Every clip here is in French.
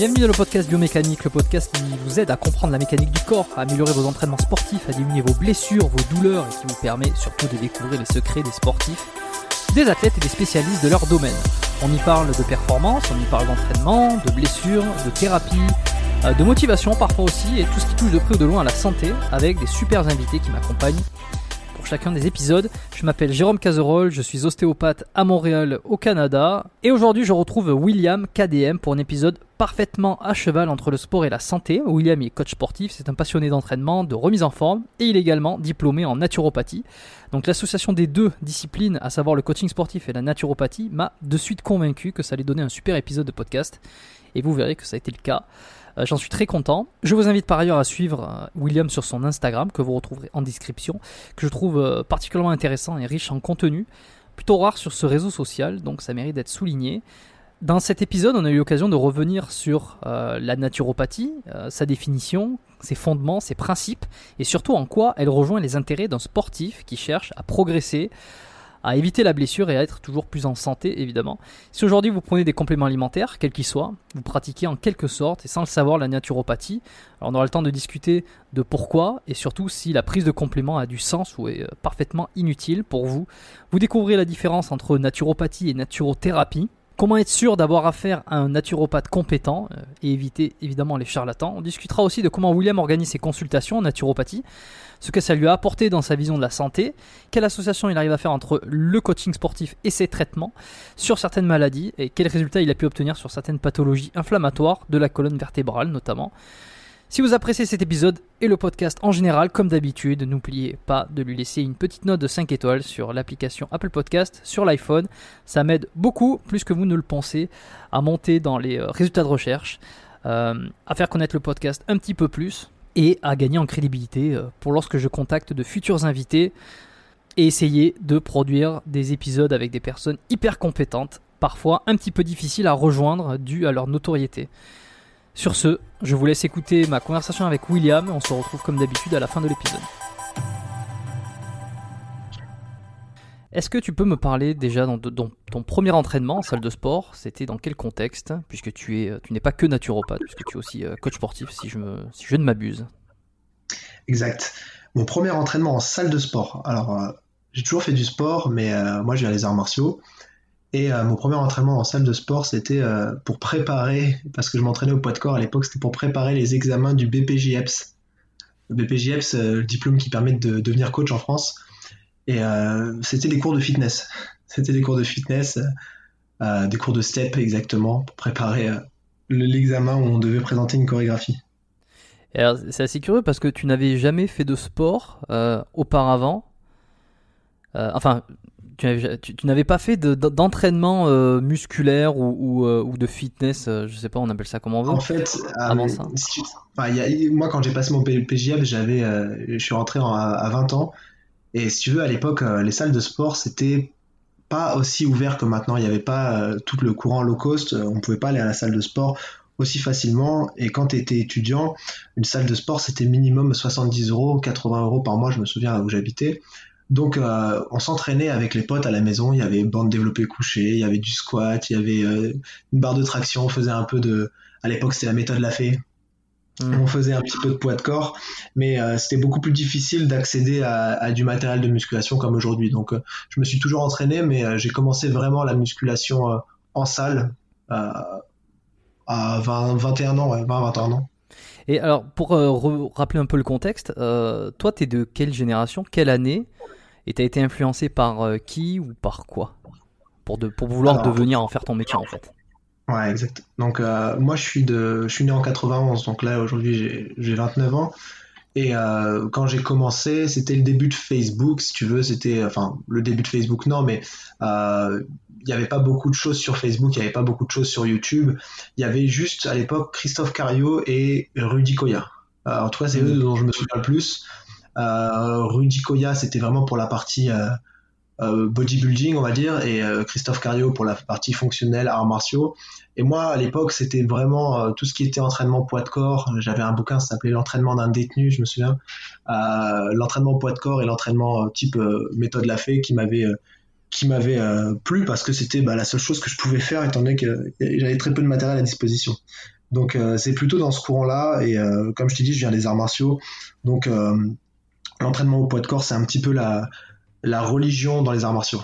Bienvenue dans le podcast Biomécanique, le podcast qui vous aide à comprendre la mécanique du corps, à améliorer vos entraînements sportifs, à diminuer vos blessures, vos douleurs et qui vous permet surtout de découvrir les secrets des sportifs, des athlètes et des spécialistes de leur domaine. On y parle de performance, on y parle d'entraînement, de blessures, de thérapie, euh, de motivation parfois aussi et tout ce qui touche de près ou de loin à la santé avec des super invités qui m'accompagnent chacun des épisodes. Je m'appelle Jérôme Cazerolle, je suis ostéopathe à Montréal au Canada et aujourd'hui je retrouve William KDM pour un épisode parfaitement à cheval entre le sport et la santé. William est coach sportif, c'est un passionné d'entraînement, de remise en forme et il est également diplômé en naturopathie. Donc l'association des deux disciplines, à savoir le coaching sportif et la naturopathie, m'a de suite convaincu que ça allait donner un super épisode de podcast et vous verrez que ça a été le cas. Euh, J'en suis très content. Je vous invite par ailleurs à suivre euh, William sur son Instagram que vous retrouverez en description, que je trouve euh, particulièrement intéressant et riche en contenu. Plutôt rare sur ce réseau social, donc ça mérite d'être souligné. Dans cet épisode, on a eu l'occasion de revenir sur la naturopathie, sa définition, ses fondements, ses principes, et surtout en quoi elle rejoint les intérêts d'un sportif qui cherche à progresser, à éviter la blessure et à être toujours plus en santé, évidemment. Si aujourd'hui vous prenez des compléments alimentaires, quels qu'ils soient, vous pratiquez en quelque sorte, et sans le savoir, la naturopathie, alors on aura le temps de discuter de pourquoi, et surtout si la prise de compléments a du sens ou est euh, parfaitement inutile pour vous. Vous découvrirez la différence entre naturopathie et naturothérapie. Comment être sûr d'avoir affaire à un naturopathe compétent euh, et éviter évidemment les charlatans. On discutera aussi de comment William organise ses consultations en naturopathie, ce que ça lui a apporté dans sa vision de la santé, quelle association il arrive à faire entre le coaching sportif et ses traitements sur certaines maladies et quels résultats il a pu obtenir sur certaines pathologies inflammatoires de la colonne vertébrale notamment. Si vous appréciez cet épisode et le podcast en général, comme d'habitude, n'oubliez pas de lui laisser une petite note de 5 étoiles sur l'application Apple Podcast sur l'iPhone. Ça m'aide beaucoup, plus que vous ne le pensez, à monter dans les euh, résultats de recherche. à faire connaître le podcast un petit peu plus et à gagner en crédibilité pour lorsque je contacte de futurs invités et essayer de produire des épisodes avec des personnes hyper compétentes, parfois un petit peu difficiles à rejoindre dû à leur notoriété. Sur ce, je vous laisse écouter ma conversation avec William, on se retrouve comme d'habitude à la fin de l'épisode. Est-ce que tu peux me parler déjà dans, ton premier entraînement en salle de sport C'était dans quel contexte Puisque tu es, tu n'es pas que naturopathe, puisque tu es aussi euh, coach sportif, si je, ne m'abuse. Exact. Mon premier entraînement en salle de sport. Alors, euh, j'ai toujours fait du sport, mais euh, moi, j'ai les arts martiaux. Et mon premier entraînement en salle de sport, c'était pour préparer, parce que je m'entraînais au poids de corps à l'époque, c'était pour préparer les examens du BPJEPS. Le BPJEPS, le diplôme qui permet de devenir coach en France. Et euh, c'était des cours de fitness. C'était des cours de fitness, euh, des cours de step exactement, pour préparer euh, l'examen où on devait présenter une chorégraphie. C'est assez curieux parce que tu n'avais jamais fait de sport auparavant. enfin, tu n'avais pas fait d'entraînement musculaire ou, ou, de fitness, je sais pas, on appelle ça comment on veut. En fait, avant ça. moi, quand j'ai passé mon PJF, j'avais, je suis rentré à 20 ans et si tu veux, à l'époque, euh, les salles de sport, c'était pas aussi ouvert que maintenant. Il n'y avait pas euh, tout le courant low cost. Euh, on pouvait pas aller à la salle de sport aussi facilement. Et quand tu étais étudiant, une salle de sport, c'était minimum 70 euros, 80 euros par mois, je me souviens là où j'habitais. Donc on s'entraînait avec les potes à la maison, il y avait bande développée couchée, il y avait du squat, il y avait une barre de traction, on faisait un peu de... À l'époque c'était la méthode La Fée, Mm. On faisait un petit peu de poids de corps, mais euh, c'était beaucoup plus difficile d'accéder à, du matériel de musculation comme aujourd'hui. Donc, euh, je me suis toujours entraîné, mais euh, j'ai commencé vraiment la musculation en salle à 20, 21 ans, 20, 21 ans. Et alors, pour rappeler un peu le contexte, toi, tu es de quelle génération, quelle année, et tu as été influencé par qui ou par quoi? Pour, de, pour vouloir devenir en faire ton métier en fait Ouais, exact. Donc euh, moi je suis de, je suis né en 91, donc là aujourd'hui j'ai 29 ans. Et euh, quand j'ai commencé, c'était le début de Facebook, si tu veux. C'était, enfin, le début de Facebook, non, mais euh, il n'y avait pas beaucoup de choses sur Facebook, il n'y avait pas beaucoup de choses sur YouTube. Il y avait juste à l'époque Christophe Cario et Rudy Koya. Alors, toi, c'est eux dont je me souviens le plus. Rudy Koya, c'était vraiment pour la partie bodybuilding, on va dire, et euh, Christophe Cario pour la partie fonctionnelle, arts martiaux. Et moi, à l'époque, c'était vraiment euh, tout ce qui était entraînement poids de corps. J'avais un bouquin, ça s'appelait L'entraînement d'un détenu, je me souviens. l'entraînement poids de corps et l'entraînement type méthode la fée qui m'avait qui m'avait plu parce que c'était bah, la seule chose que je pouvais faire étant donné que j'avais très peu de matériel à disposition. Donc c'est plutôt dans ce courant-là et comme je t'ai dit, je viens des arts martiaux. Donc l'entraînement au poids de corps, c'est un petit peu la, la religion dans les arts martiaux.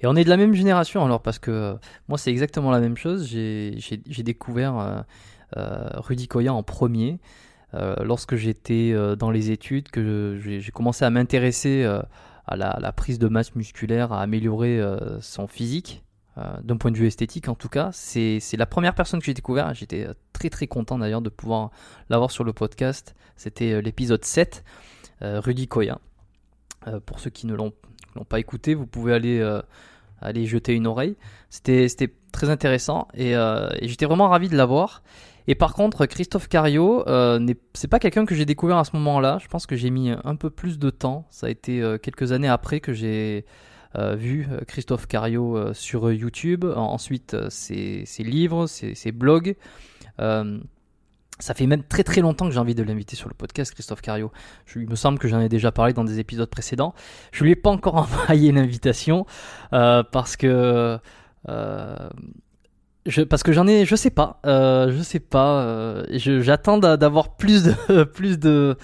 Et on est de la même génération alors, parce que euh, moi c'est exactement la même chose. J'ai découvert euh, euh, Rudy Koya en premier lorsque j'étais dans les études, que j'ai commencé à m'intéresser à la, prise de masse musculaire, à améliorer son physique. D'un point de vue esthétique en tout cas, c'est la première personne que j'ai découvert. J'étais très très content d'ailleurs de pouvoir l'avoir sur le podcast. C'était l'épisode 7, Rudy Koya. Euh, pour ceux qui ne l'ont pas écouté, vous pouvez aller, euh, aller jeter une oreille. C'était très intéressant euh, et, j'étais vraiment ravi de l'avoir. Et par contre, Christophe Cario, c'est pas quelqu'un que j'ai découvert à ce moment-là. Je pense que j'ai mis un peu plus de temps. Ça a été quelques années après que j'ai vu Christophe Cario sur YouTube. Ensuite, ses, ses livres, ses blogs. Ça fait même très très longtemps que j'ai envie de l'inviter sur le podcast, Christophe Cario. Je, il me semble que j'en ai déjà parlé dans des épisodes précédents. Je lui ai pas encore envoyé l'invitation euh, parce que euh, je, parce que j'en ai, je sais pas, euh, je sais pas. Euh, j'attends d'avoir plus de plus de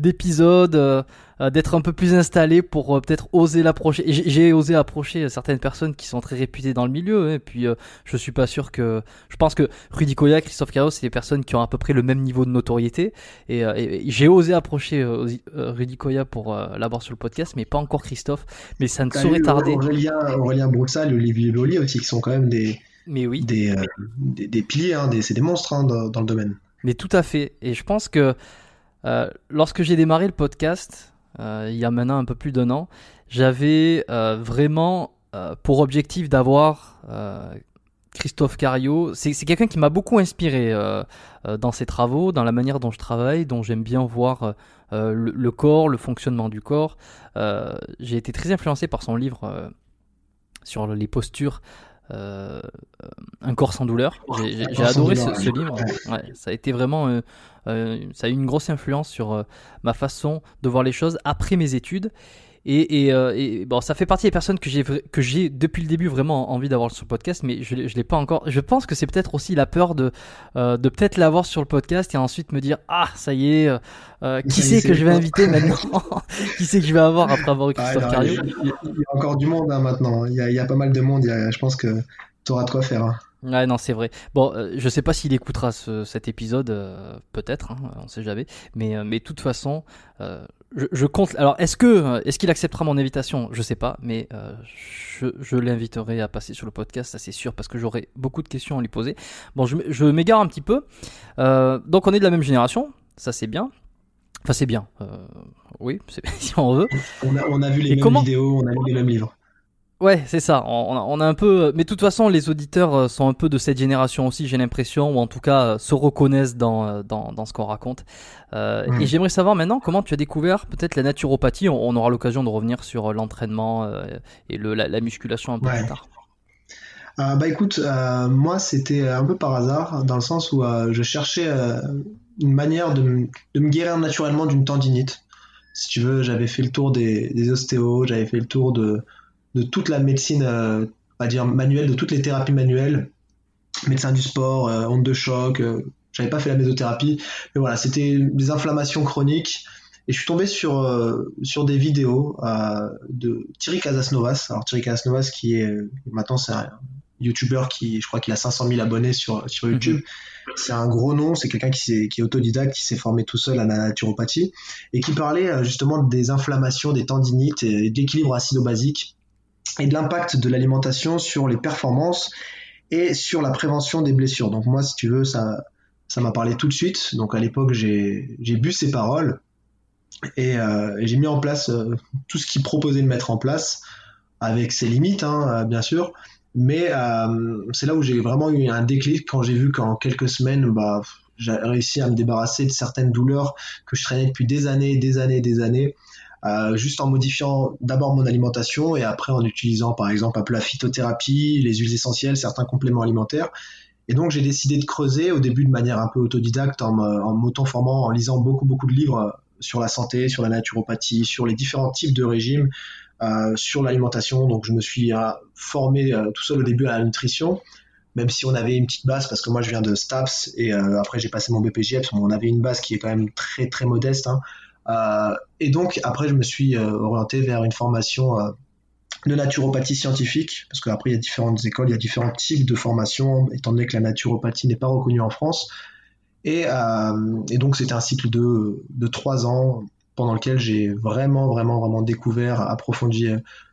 d'épisodes. Euh, d'être un peu plus installé pour euh, peut-être oser l'approcher. J'ai osé approcher certaines personnes qui sont très réputées dans le milieu, hein, et puis euh, je suis pas sûr que. Je pense que Rudy Koya, Christophe Carros, c'est des personnes qui ont à peu près le même niveau de notoriété, et, j'ai osé approcher Rudy Koya pour l'avoir sur le podcast, mais pas encore Christophe. Mais ça ne saurait tarder. Aurélien, Aurélien Broussal et Olivier Lollier aussi, qui sont quand même des. Mais oui. Des, des, piliers, hein, c'est des monstres hein, dans, dans, le domaine. Mais tout à fait. Et je pense que lorsque j'ai démarré le podcast, euh, il y a maintenant un peu plus d'un an, j'avais euh, vraiment euh, pour objectif d'avoir Christophe Cario, c'est quelqu'un qui m'a beaucoup inspiré dans ses travaux, dans la manière dont je travaille, dont j'aime bien voir le, corps, le fonctionnement du corps. J'ai été très influencé par son livre sur les postures euh, un corps sans douleur. J'ai adoré ce, livre. ça a été vraiment, euh, euh, ça a eu une grosse influence sur ma façon de voir les choses après mes études. Et, euh, et, bon, ça fait partie des personnes que j'ai que j'ai depuis le début vraiment envie d'avoir sur le podcast, mais je, je l'ai pas encore. Je pense que c'est peut-être aussi la peur de euh, de peut-être l'avoir sur le podcast et ensuite me dire ah ça y est, euh, qui c'est que je vais inviter maintenant? Qui c'est que je vais avoir après avoir eu ah, Christophe Cario? il, y a encore du monde hein, maintenant. Il y, a, il y, a, pas mal de monde. je pense que tu auras de quoi faire. Hein. Ouais, non, c'est vrai. Bon, euh, je sais pas s'il écoutera ce, cet épisode, euh, peut-être, hein, on sait jamais. Mais, euh, mais de toute façon, je, je, compte. Alors, est-ce que, est-ce qu'il acceptera mon invitation? Je sais pas, mais je, je l'inviterai à passer sur le podcast, ça c'est sûr, parce que j'aurai beaucoup de questions à lui poser. Bon, je, je m'égare un petit peu. donc, on est de la même génération, ça c'est bien. Enfin, c'est bien. oui, si on veut. On a, on a vu les mêmes vidéos, on a lu les mêmes livres. Ouais, c'est ça. On a, un peu, mais de toute façon, les auditeurs euh, sont un peu de cette génération aussi, j'ai l'impression, ou en tout cas euh, se reconnaissent dans euh, dans, dans ce qu'on raconte. Euh, Et j'aimerais savoir maintenant comment tu as découvert peut-être la naturopathie? On, aura l'occasion de revenir sur l'entraînement et le, la, musculation un peu plus tard. bah écoute, moi c'était un peu par hasard, dans le sens où je cherchais une manière de, de me guérir naturellement d'une tendinite. Si tu veux, j'avais fait le tour des, des ostéos, j'avais fait le tour de de toute la médecine, euh, on va dire manuelle, de toutes les thérapies manuelles, médecin du sport, euh, onde de choc. Euh, j'avais pas fait la mésothérapie, mais voilà, c'était des inflammations chroniques. Et je suis tombé sur sur des vidéos de Thierry Casasnovas. Alors Thierry Casasnovas qui est maintenant c'est un YouTuber qui, je crois qu'il a 500 000 abonnés sur sur mhm. YouTube. C'est un gros nom, c'est quelqu'un qui, qui est autodidacte, qui s'est formé tout seul à la naturopathie et qui parlait justement des inflammations, des tendinites et de l'équilibre acido-basique et de l'impact de l'alimentation sur les performances et sur la prévention des blessures. Donc moi, si tu veux, ça ça m'a parlé tout de suite. Donc à l'époque, j'ai bu ces paroles et, euh, j'ai mis en place euh, tout ce qu'il proposait de mettre en place, avec ses limites, hein, euh, bien sûr. Mais c'est là où j'ai vraiment eu un déclic quand j'ai vu qu'en quelques semaines, bah, j'ai réussi à me débarrasser de certaines douleurs que je traînais depuis des années, des années, des années. Euh, juste en modifiant d'abord mon alimentation et après en utilisant par exemple un peu la phytothérapie, les huiles essentielles, certains compléments alimentaires. Et donc j'ai décidé de creuser au début de manière un peu autodidacte en, m'auto-formant, en lisant beaucoup beaucoup de livres sur la santé, sur la naturopathie, sur les différents types de régimes, euh, sur l'alimentation. Donc je me suis euh, formé euh, tout seul au début à la nutrition, même si on avait une petite base, parce que moi je viens de STAPS et euh, après j'ai passé mon BPJEPS, on avait une base qui est quand même très très modeste. Hein. Euh, et donc après, je me suis euh, orienté vers une formation euh, de naturopathie scientifique, parce qu'après il y a différentes écoles, il y a différents types de formations, étant donné que la naturopathie n'est pas reconnue en France. Et, donc c'était un cycle de, trois ans pendant lequel j'ai vraiment, vraiment, vraiment découvert, approfondi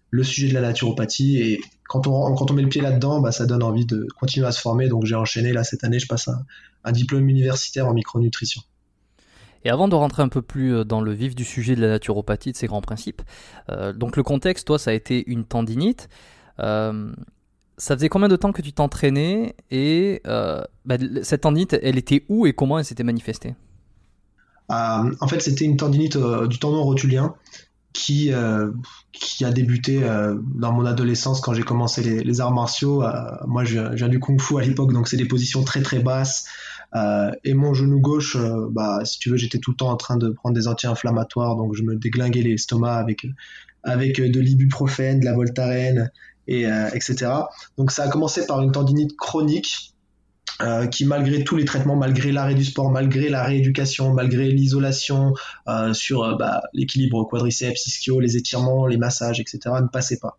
le sujet de la naturopathie. Et quand on, quand on met le pied là-dedans, bah, ça donne envie de continuer à se former. Donc j'ai enchaîné, là cette année, je passe un diplôme universitaire en micronutrition. Et avant de rentrer un peu plus euh, dans le vif du sujet de la naturopathie, de ses grands principes, euh, donc le contexte, toi, ça a été une tendinite. Euh, ça faisait combien de temps que tu t'entraînais et bah, cette tendinite, elle était où et comment elle s'était manifestée? En fait, c'était une tendinite du tendon rotulien qui, a débuté dans mon adolescence quand j'ai commencé les, arts martiaux. moi, je je viens, du kung fu à l'époque, donc c'est des positions très très basses. Euh, et mon genou gauche, euh, bah, si tu veux, j'étais tout le temps en train de prendre des anti-inflammatoires, donc je me déglinguais l'estomac avec, avec de l'ibuprofène, de la voltaren, et, euh, etc. Donc ça a commencé par une tendinite chronique euh, qui malgré tous les traitements, malgré l'arrêt du sport, malgré la rééducation, malgré l'isolation euh, sur bah, l'équilibre quadriceps, ischio, les étirements, les massages, etc., ne passait pas.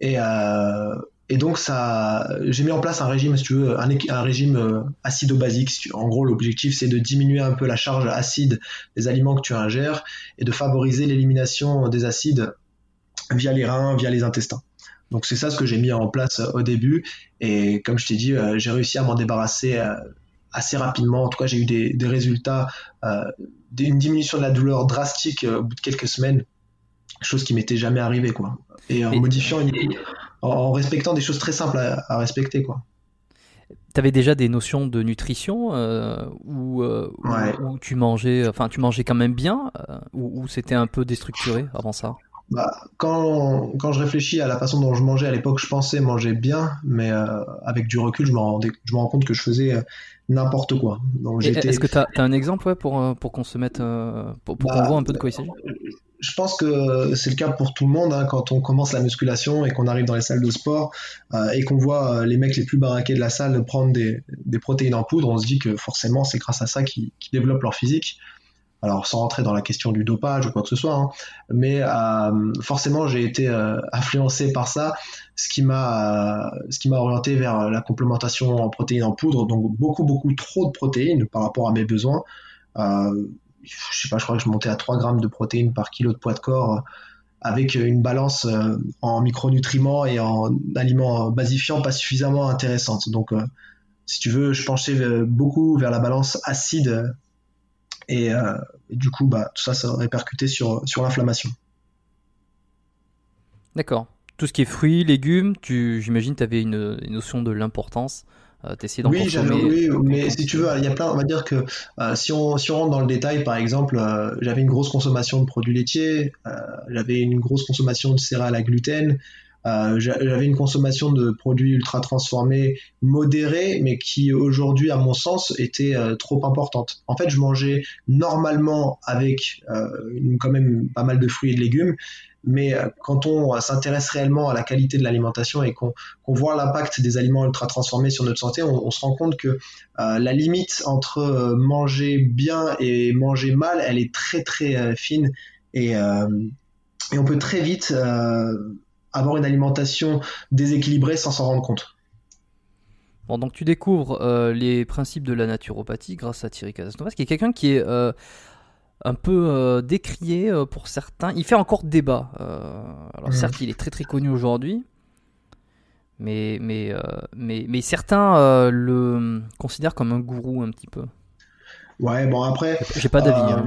Et, euh, et donc ça, j'ai mis en place un régime, si tu veux, un, un régime euh, acido-basique. En gros, l'objectif c'est de diminuer un peu la charge acide des aliments que tu ingères et de favoriser l'élimination des acides via les reins, via les intestins. Donc c'est ça ce que j'ai mis en place euh, au début. Et comme je t'ai dit, euh, j'ai réussi à m'en débarrasser assez rapidement. En tout cas, j'ai eu des, des résultats, euh, une diminution de la douleur drastique au bout de quelques semaines, chose qui m'était jamais arrivée, quoi. Et en modifiant une en, respectant des choses très simples à, respecter, quoi. avais déjà des notions de nutrition ou où, tu mangeais, enfin tu mangeais quand même bien ou c'était un peu déstructuré avant ça? Bah, quand, quand je réfléchis à la façon dont je mangeais à l'époque, je pensais manger bien, mais euh, avec du recul, je me, rends, je me rends compte que je faisais euh, n'importe quoi. Est-ce que tu as, un exemple ouais, pour, euh, pour qu'on se mette, pour, pour qu'on bah, voit un peu de quoi il s'agit? Je pense que c'est le cas pour tout le monde hein, quand on commence la musculation et qu'on arrive dans les salles de sport et qu'on voit les mecs les plus baraqués de la salle prendre des, protéines en poudre, on se dit que forcément c'est grâce à ça qu'ils développent leur physique alors sans rentrer dans la question du dopage ou quoi que ce soit, hein, mais euh, forcément j'ai été euh, influencé par ça, euh, ce qui m'a orienté vers la complémentation en protéines en poudre, donc beaucoup beaucoup trop de protéines par rapport à mes besoins. Je sais pas, je crois que je montais à 3 grammes de protéines par kilo de poids de corps avec une balance en micronutriments et en aliments basifiants pas suffisamment intéressante. Donc si tu veux, je penchais beaucoup vers la balance acide euh, et, du coup, bah, tout ça, ça répercuté sur, sur l'inflammation. D'accord. Tout ce qui est fruits, légumes, j'imagine tu avais une, notion de l'importance. Euh, oui, oui, mais si tu veux, il y a plein. On va dire que euh, si, on, si on rentre dans le détail, par exemple, j'avais une grosse consommation de produits laitiers, j'avais une grosse consommation de céréales à gluten, euh, j'avais une consommation de produits ultra transformés modérée, mais qui aujourd'hui, à mon sens, était euh, trop importante. En fait, je mangeais normalement avec euh, quand même pas mal de fruits et de légumes, mais quand on s'intéresse réellement à la qualité de l'alimentation et qu'on voit l'impact des aliments ultra transformés sur notre santé, on, se rend compte que la limite entre manger bien et manger mal, elle est très très fine et, on peut très vite avoir une alimentation déséquilibrée sans s'en rendre compte. Bon, donc tu découvres euh, les principes de la naturopathie grâce à Thierry Casasnovas, qui est quelqu'un qui est euh, un peu euh, décrié pour certains. Il fait encore débat. alors certes, il est très très connu aujourd'hui, mais, mais, mais, mais certains le considèrent comme un gourou un petit peu. Ouais, bon après. J'ai pas d'avis. Hein.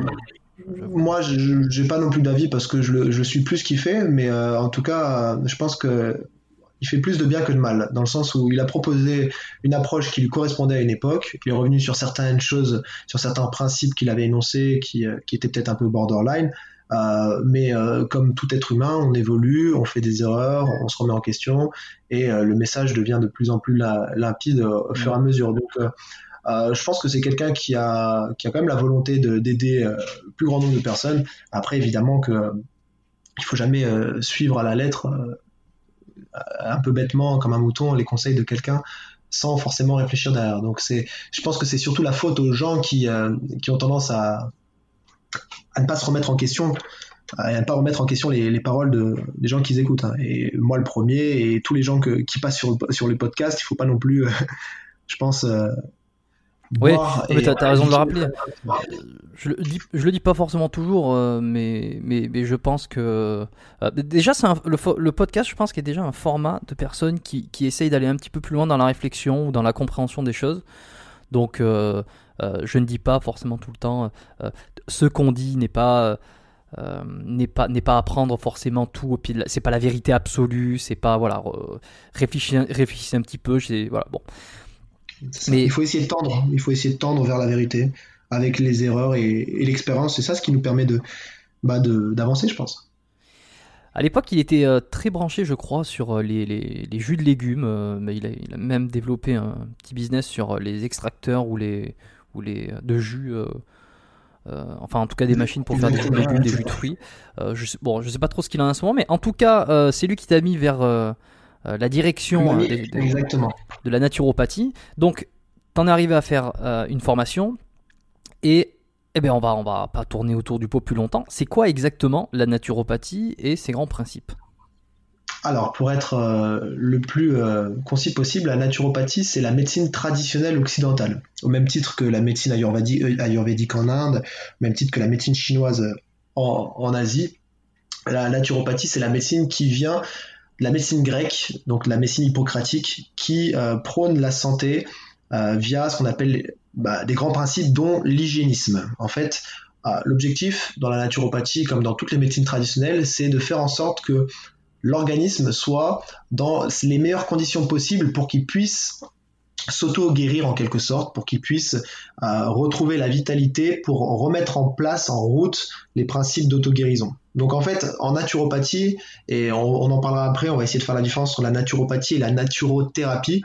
Moi, je n'ai pas non plus d'avis parce que je, je suis plus ce qu'il fait, mais euh, en tout cas, je pense que il fait plus de bien que de mal, dans le sens où il a proposé une approche qui lui correspondait à une époque, il est revenu sur certaines choses, sur certains principes qu'il avait énoncés qui, euh, qui étaient peut-être un peu borderline, euh, mais comme tout être humain, on évolue, on fait des erreurs, on se remet en question, et le message devient de plus en plus limpide au fur et à mesure. Donc euh, je pense que c'est quelqu'un qui a, qui a quand même la volonté d'aider euh, le plus grand nombre de personnes. Après, évidemment que il faut jamais euh, suivre à la lettre, un peu bêtement, comme un mouton, les conseils de quelqu'un sans forcément réfléchir derrière. Donc c'est, je pense que c'est surtout la faute aux gens qui, qui ont tendance à, à ne pas se remettre en question à ne pas remettre en question les, les paroles de, des gens qui écoutent. Hein. Et moi le premier, et tous les gens qui passent sur, sur les podcasts, il faut pas non plus, je pense, oui, mais tu as, raison de le rappeler. Je le dis, je le dis pas forcément toujours, euh, mais, mais, mais je pense que. Euh, déjà, c'est le, le, podcast, je pense qu'il est déjà un format de personnes qui, qui essayent d'aller un petit peu plus loin dans la réflexion ou dans la compréhension des choses. Donc, euh, je ne dis pas forcément tout le temps. ce qu'on dit n'est pas. n'est pas n'est pas à prendre forcément tout au pied de la... c'est pas la vérité absolue c'est pas voilà réfléchissez, réfléchissez un petit peu voilà bon mais il faut essayer de tendre, il faut essayer de tendre vers la vérité avec les erreurs et, l'expérience. C'est ça ce qui nous permet de bah d'avancer, je pense. À l'époque, il était euh, très branché, je crois, sur euh, les, les, les jus de légumes. Euh, mais il a, il a, même développé un petit business sur les extracteurs ou les, ou les de jus. enfin, en tout cas, des machines pour faire des jus de légumes, des jus de fruits. je sais, bon, je sais pas trop ce qu'il a en ce moment, mais en tout cas, c'est lui qui t'a mis vers euh, la direction euh, de, la naturopathie. Donc, t'en es arrivé à faire euh, une formation et eh bien, on va, on va pas tourner autour du pot plus longtemps. C'est quoi exactement la naturopathie et ses grands principes? Alors, pour être le plus concis possible, la naturopathie, c'est la médecine traditionnelle occidentale, au même titre que la médecine ayurvédique, en Inde, au même titre que la médecine chinoise en, en Asie. La naturopathie, c'est la médecine qui vient la médecine grecque, donc la médecine hippocratique, qui euh, prône la santé euh, via ce qu'on appelle bah, des grands principes, dont l'hygiénisme. En fait, euh, l'objectif dans la naturopathie, comme dans toutes les médecines traditionnelles, c'est de faire en sorte que l'organisme soit dans les meilleures conditions possibles pour qu'il puisse s'auto-guérir en quelque sorte pour qu'il puisse euh, retrouver la vitalité pour remettre en place, en route, les principes d'auto-guérison. Donc en fait, en naturopathie, et on, en parlera après, on va essayer de faire la différence entre la naturopathie et la naturothérapie.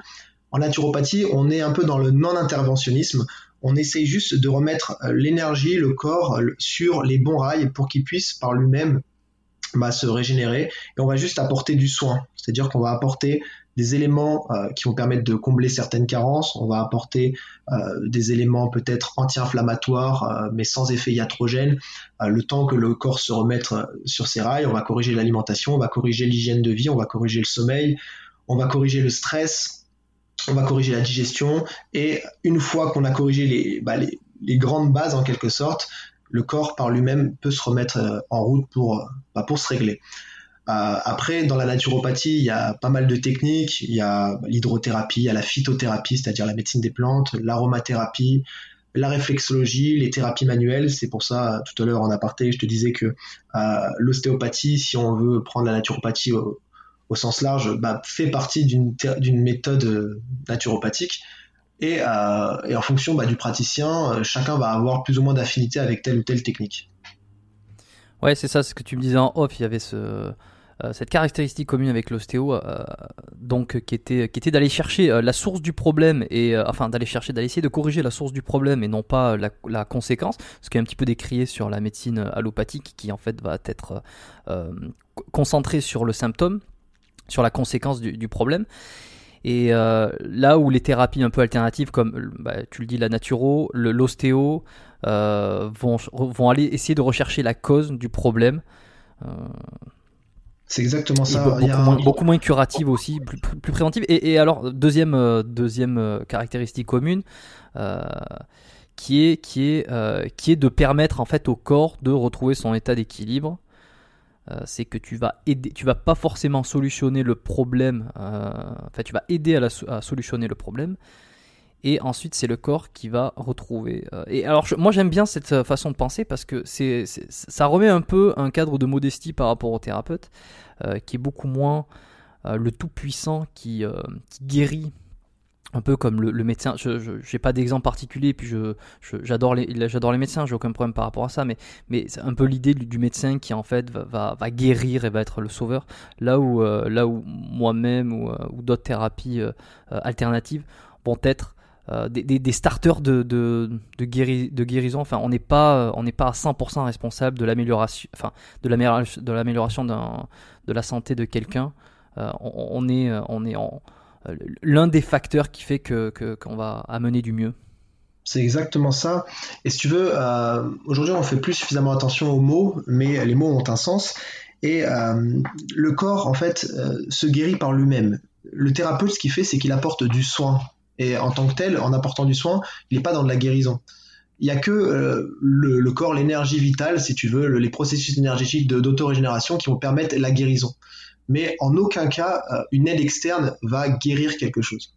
En naturopathie, on est un peu dans le non-interventionnisme. On essaye juste de remettre euh, l'énergie, le corps sur les bons rails pour qu'il puisse par lui-même bah, se régénérer. Et on va juste apporter du soin. C'est-à-dire qu'on va apporter des éléments euh, qui vont permettre de combler certaines carences. On va apporter euh, des éléments peut-être anti-inflammatoires, euh, mais sans effet iatrogène. le temps que le corps se remette sur ses rails, on va corriger l'alimentation, on va corriger l'hygiène de vie, on va corriger le sommeil, on va corriger le stress, on va corriger la digestion. Et une fois qu'on a corrigé les, bah, les, grandes bases en quelque sorte, le corps par lui-même peut se remettre en route pour, bah, pour se régler. Euh, après, dans la naturopathie, il y a pas mal de techniques. Il y a l'hydrothérapie, il y a la phytothérapie, c'est-à-dire la médecine des plantes, l'aromathérapie, la réflexologie, les thérapies manuelles. C'est pour ça, tout à l'heure en aparté, je te disais que euh, l'ostéopathie, si on veut prendre la naturopathie au, sens large, bah, fait partie d'une méthode naturopathique. Et, euh, en fonction bah, du praticien, chacun va avoir plus ou moins d'affinité avec telle ou telle technique. Ouais, c'est ça, ce que tu me disais en off. Il y avait ce, euh, cette caractéristique commune avec l'ostéo, euh, donc qui était, qui était d'aller chercher euh, la source du problème et enfin d'aller chercher, d'aller essayer de corriger la source du problème et non pas la, conséquence, ce qui est un petit peu décrié sur la médecine allopathique qui en fait va être concentrée sur le symptôme, sur la conséquence du, problème. Et là où les thérapies un peu alternatives, comme bah, tu le dis, la naturo, l'ostéo, vont, vont aller essayer de rechercher la cause du problème. C'est exactement ça. Beaucoup, moins, curative aussi, plus, préventive. Et, alors, deuxième, euh, deuxième euh, caractéristique commune, euh, qui, est, qui, est, qui est de permettre en fait au corps de retrouver son état d'équilibre. c'est que tu vas aider, tu vas pas forcément solutionner le problème, enfin tu vas aider à, à, solutionner le problème, et ensuite c'est le corps qui va retrouver. et alors moi j'aime bien cette façon de penser parce que c'est, ça remet un peu un cadre de modestie par rapport au thérapeute. Euh, qui est beaucoup moins euh, le tout-puissant qui, euh, qui, guérit un peu comme le, médecin. Je n'ai pas d'exemple particulier, puis je, j'adore les, j'adore les médecins, j'ai aucun problème par rapport à ça, mais, mais c'est un peu l'idée du, médecin qui en fait va, va, guérir et va être le sauveur. Là où, là où moi-même ou d'autres thérapies alternatives vont être euh, des, starters de, guérison. Enfin, on n'est pas, n'est pas à 100% responsable de l'amélioration, enfin, de l'amélioration de la santé de quelqu'un. Euh, on, est, on est l'un des facteurs qui fait que qu'on va amener du mieux. C'est exactement ça. Et si tu veux, euh, aujourd'hui, on fait plus suffisamment attention aux mots, mais les mots ont un sens. Et le corps, en fait, se guérit par lui-même. Le thérapeute, ce qu'il fait, c'est qu'il apporte du soin et en tant que tel, en apportant du soin, il n'est pas dans de la guérison. Il n'y a que euh, le, corps, l'énergie vitale, si tu veux, les processus énergétiques d'autorégénération qui vont permettre la guérison. Mais en aucun cas, euh, une aide externe va guérir quelque chose.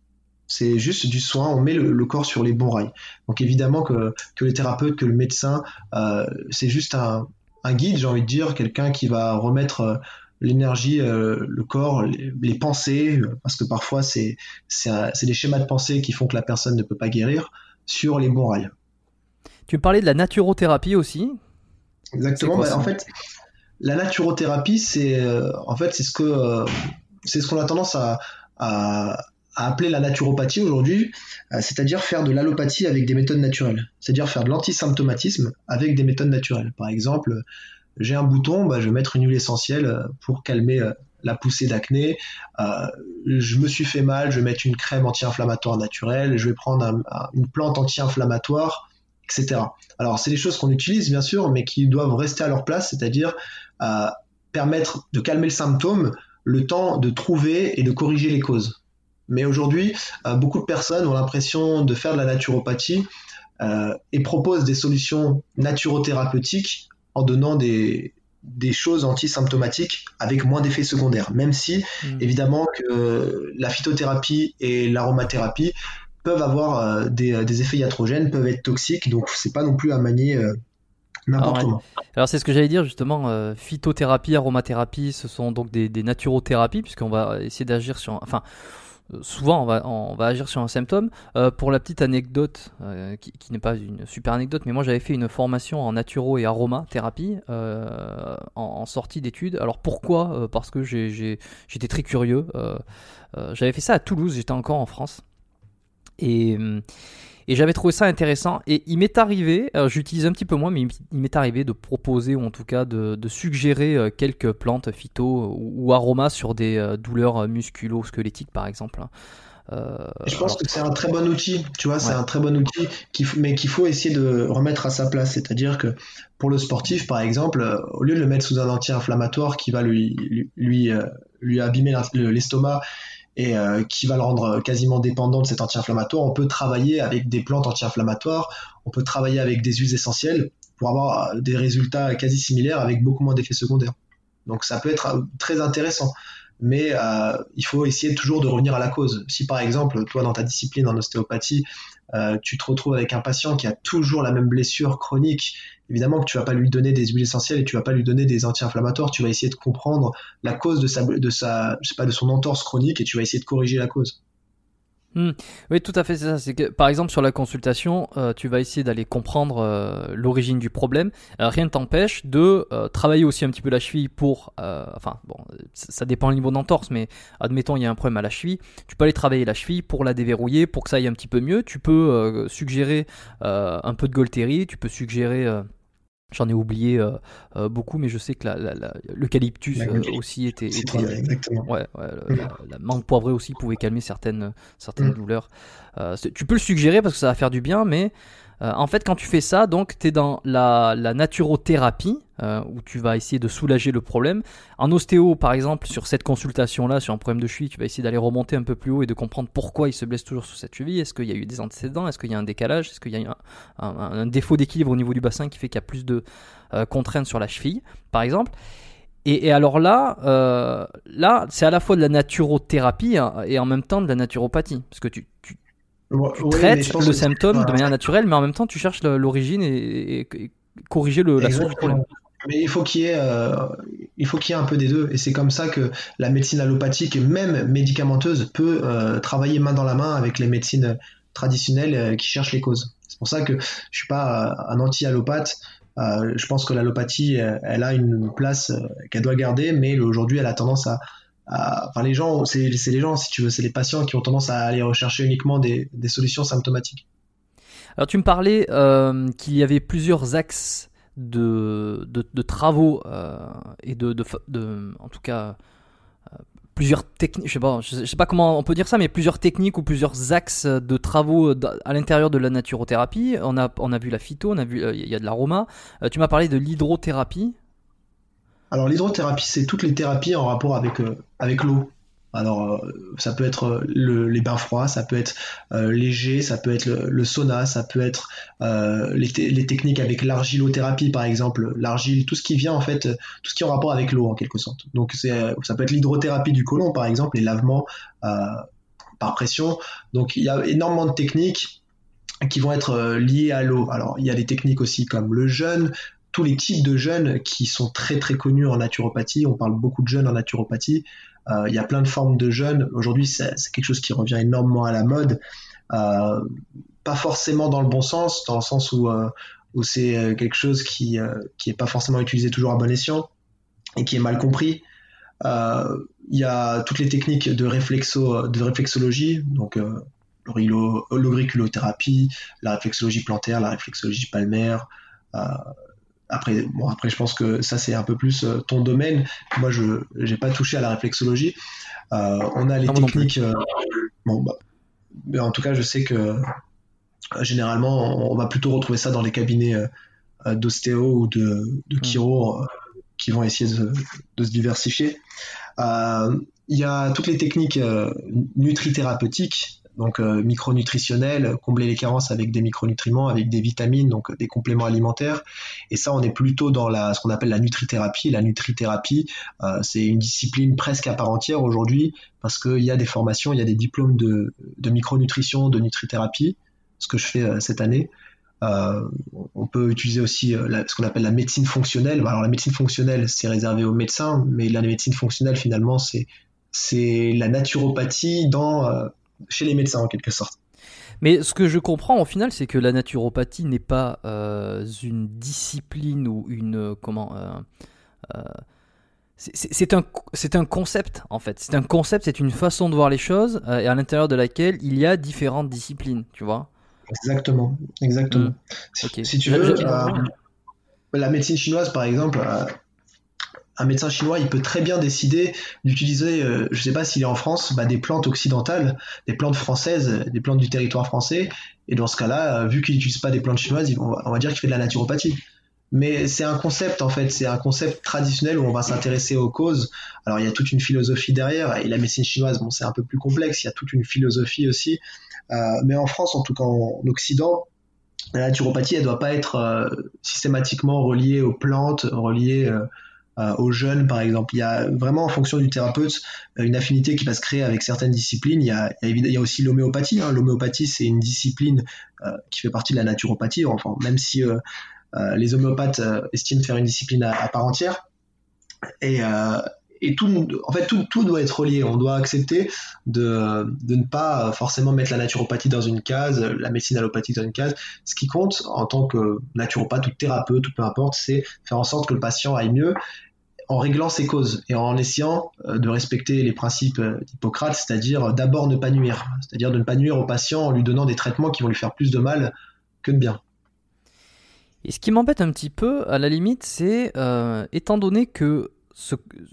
C'est juste du soin, on met le, corps sur les bons rails. Donc évidemment que, que le thérapeute, que le médecin, euh, c'est juste un, un guide, j'ai envie de dire, quelqu'un qui va remettre l'énergie, euh, le corps, les, pensées, parce que parfois c'est des schémas de pensée qui font que la personne ne peut pas guérir, sur les bons rails. Tu parlais de la naturothérapie aussi Exactement. Bah, en fait, la naturothérapie, c'est euh, en fait c'est ce que euh, c'est ce qu'on a tendance à, à, appeler la naturopathie aujourd'hui, c'est-à-dire faire de l'allopathie avec des méthodes naturelles, c'est-à-dire faire de l'antisymptomatisme avec des méthodes naturelles. Par exemple, j'ai un bouton, bah, je vais mettre une huile essentielle euh, pour calmer euh, la poussée d'acné. Euh, je me suis fait mal, je vais mettre une crème anti-inflammatoire naturelle, je vais prendre une plante anti-inflammatoire, etc. Alors, c'est des choses qu'on utilise, bien sûr, mais qui doivent rester à leur place, c'est-à-dire permettre de calmer le symptôme, le temps de trouver et de corriger les causes. Mais aujourd'hui, beaucoup de personnes ont l'impression de faire de la naturopathie et proposent des solutions naturothérapeutiques en donnant des, des choses antisymptomatiques avec moins d'effets secondaires, même si hmm. évidemment que la phytothérapie et l'aromathérapie peuvent avoir euh, des, effets iatrogènes, peuvent être toxiques, donc c'est pas non plus à manier euh, n'importe comment. Alors c'est ce que j'allais dire justement, euh, phytothérapie, aromathérapie, ce sont donc des, des naturothérapies, puisqu'on va essayer d'agir sur... Enfin, souvent on va, agir sur un symptôme. pour la petite anecdote, qui, n'est pas une super anecdote, mais moi j'avais fait une formation en naturo et aromathérapie en, en, sortie d'études. Alors pourquoi? Parce que j'étais très curieux. j'avais fait ça à Toulouse, j'étais encore en France. Et, et j'avais trouvé ça intéressant. Et il m'est arrivé, j'utilise un petit peu moins, mais il m'est arrivé de proposer, ou en tout cas de, suggérer euh, quelques plantes phyto ou, aromas sur des euh, douleurs musculo-squelettiques, par exemple. Hein. Euh, je pense que c'est un très bon outil, tu vois, c'est un très bon outil, mais qu'il faut essayer de remettre à sa place. C'est-à-dire que pour le sportif, par exemple, au lieu de le mettre sous un anti-inflammatoire qui va lui, lui, lui, lui abîmer l'estomac et euh, qui va le rendre quasiment dépendant de cet anti-inflammatoire. On peut travailler avec des plantes anti-inflammatoires, on peut travailler avec des huiles essentielles pour avoir des résultats quasi similaires avec beaucoup moins d'effets secondaires. Donc ça peut être très intéressant, mais euh, il faut essayer toujours de revenir à la cause. Si par exemple, toi dans ta discipline en ostéopathie, euh, tu te retrouves avec un patient qui a toujours la même blessure chronique évidemment que tu vas pas lui donner des huiles essentielles et tu vas pas lui donner des anti-inflammatoires, tu vas essayer de comprendre la cause de sa, de sa, je sais pas, de son entorse chronique et tu vas essayer de corriger la cause. Hmm. Oui, tout à fait, c'est ça. Par exemple, sur la consultation, euh, tu vas essayer d'aller comprendre euh, l'origine du problème. Euh, rien ne t'empêche de travailler aussi un petit peu la cheville pour, enfin, bon, ça dépend du niveau d'entorse, mais admettons il y a un problème à la cheville, tu peux aller travailler la cheville pour la déverrouiller, pour que ça aille un petit peu mieux. Tu peux suggérer un peu de Golteri, tu peux suggérer J'en ai oublié euh, euh, beaucoup, mais je sais que l'eucalyptus euh, aussi était. Ouais, la, menthe poivrée aussi pouvait calmer certaines, certaines mm. douleurs. tu peux le suggérer parce que ça va faire du bien, mais euh, en fait, quand tu fais ça, donc tu es dans la, naturothérapie, euh, où tu vas essayer de soulager le problème. En ostéo, par exemple, sur cette consultation-là, sur un problème de cheville, tu vas essayer d'aller remonter un peu plus haut et de comprendre pourquoi il se blesse toujours sur cette cheville. Est-ce qu'il y a eu des antécédents? Est-ce qu'il y a un décalage? Est-ce qu'il y a un, défaut d'équilibre au niveau du bassin qui fait qu'il y a plus de euh, contraintes sur la cheville, par exemple? Et, alors là, là, c'est à la fois de la naturothérapie hein, et en même temps de la naturopathie, parce que tu, tu traites le symptôme de manière naturelle, mais en même temps, tu cherches l'origine et, corriger le, la source du problème. Mais il faut qu'il y ait, euh, il faut qu'il y ait un peu des deux, et c'est comme ça que la médecine allopathique, même médicamenteuse, peut euh, travailler main dans la main avec les médecines traditionnelles euh, qui cherchent les causes. C'est pour ça que je suis pas un anti-allopathe. je pense que l'allopathie, elle a une place qu'elle doit garder, mais aujourd'hui, elle a tendance à, enfin les gens, c'est les gens, si tu veux, c'est les patients qui ont tendance à aller rechercher uniquement des, solutions symptomatiques. Alors tu me parlais euh, qu'il y avait plusieurs axes de, travaux euh, et de, en tout cas euh, plusieurs techniques, je sais pas, sais pas comment on peut dire ça, mais plusieurs techniques ou plusieurs axes de travaux à l'intérieur de la naturothérapie. On a, on a vu la phyto, on a vu, il y a de l'aroma. tu m'as parlé de l'hydrothérapie. Alors l'hydrothérapie, c'est toutes les thérapies en rapport avec, euh, l'eau. Alors euh, ça peut être euh, les bains froids, ça peut être léger, ça peut être le, sauna, ça peut être les, les, techniques avec l'argilothérapie par exemple, l'argile, tout ce qui vient en fait, tout ce qui est en rapport avec l'eau en quelque sorte. Donc ça peut être l'hydrothérapie du côlon par exemple, les lavements par pression. Donc il y a énormément de techniques qui vont être liées à l'eau. Alors il y a des techniques aussi comme le jeûne, tous les types de jeunes qui sont très très connus en naturopathie. On parle beaucoup de jeunes en naturopathie. Euh, il y a plein de formes de jeunes. Aujourd'hui, c'est quelque chose qui revient énormément à la mode. Euh, pas forcément dans le bon sens, dans le sens où, euh, c'est quelque chose qui qui est pas forcément utilisé toujours à bon escient et qui est mal compris. Il y a toutes les techniques de réflexo de réflexologie, donc l'oriculothérapie, la réflexologie plantaire, la réflexologie palmaire, après, bon, après, je pense que ça, c'est un peu plus euh, ton domaine. Moi, je n'ai pas touché à la réflexologie. Euh, on a les techniques. Euh, bon, bah, mais en tout cas, je sais que généralement, on, va plutôt retrouver ça dans les cabinets d'ostéo ou de, de mm. chiro qui vont essayer de, de se diversifier. Il y a toutes les techniques nutrithérapeutiques donc euh, micronutritionnel, combler les carences avec des micronutriments, avec des vitamines, donc des compléments alimentaires. Et ça, on est plutôt dans la, ce qu'on appelle la nutrithérapie. La nutrithérapie, euh, c'est une discipline presque à part entière aujourd'hui parce qu'il y a des formations, il y a des diplômes de, de micronutrition, de nutrithérapie, ce que je fais euh, cette année. on peut utiliser aussi ce qu'on appelle la médecine fonctionnelle. Alors la médecine fonctionnelle, c'est réservé aux médecins, mais la médecine fonctionnelle, finalement, c'est c'est la naturopathie dans, chez les médecins en quelque sorte. Mais ce que je comprends au final, c'est que la naturopathie n'est pas une discipline ou une comment c'est un, un concept en fait. C'est un concept, c'est une façon de voir les choses et à l'intérieur de laquelle il y a différentes disciplines, tu vois. Exactement, exactement. Hmm. Si, tu veux, la médecine chinoise par exemple, un médecin chinois, il peut très bien décider d'utiliser, euh, je ne sais pas s'il est en France, bah, des plantes occidentales, des plantes françaises, des plantes du territoire français. Et dans ce cas-là, euh, vu qu'il n'utilise pas des plantes chinoises, on va dire qu'il fait de la naturopathie. Mais c'est un concept en fait, c'est un concept traditionnel où on va s'intéresser aux causes. Alors il y a toute une philosophie derrière et la médecine chinoise, bon c'est un peu plus complexe, il y a toute une philosophie aussi. Euh, mais en France, en tout cas en Occident, la naturopathie, elle doit pas être systématiquement reliée aux plantes, reliée aux jeunes, par exemple. Il y a vraiment, en fonction du thérapeute, une affinité qui va se créer avec certaines disciplines. Il y a, il y a aussi l'homéopathie. Hein. L'homéopathie, c'est une discipline qui fait partie de la naturopathie. Enfin, même si les homéopathes estiment faire une discipline à, part entière. Et, et tout, en fait, tout, tout, doit être relié. On doit accepter de, de, ne pas forcément mettre la naturopathie dans une case, la médecine allopathique dans une case. Ce qui compte en tant que naturopathe ou thérapeute ou peu importe, c'est faire en sorte que le patient aille mieux en réglant ses causes et en essayant euh, de respecter les principes euh, d'Hippocrate, c'est-à-dire d'abord ne pas nuire, c'est-à-dire de ne pas nuire au patient en lui donnant des traitements qui vont lui faire plus de mal que de bien. Et ce qui m'embête un petit peu, à la limite, c'est euh, étant donné que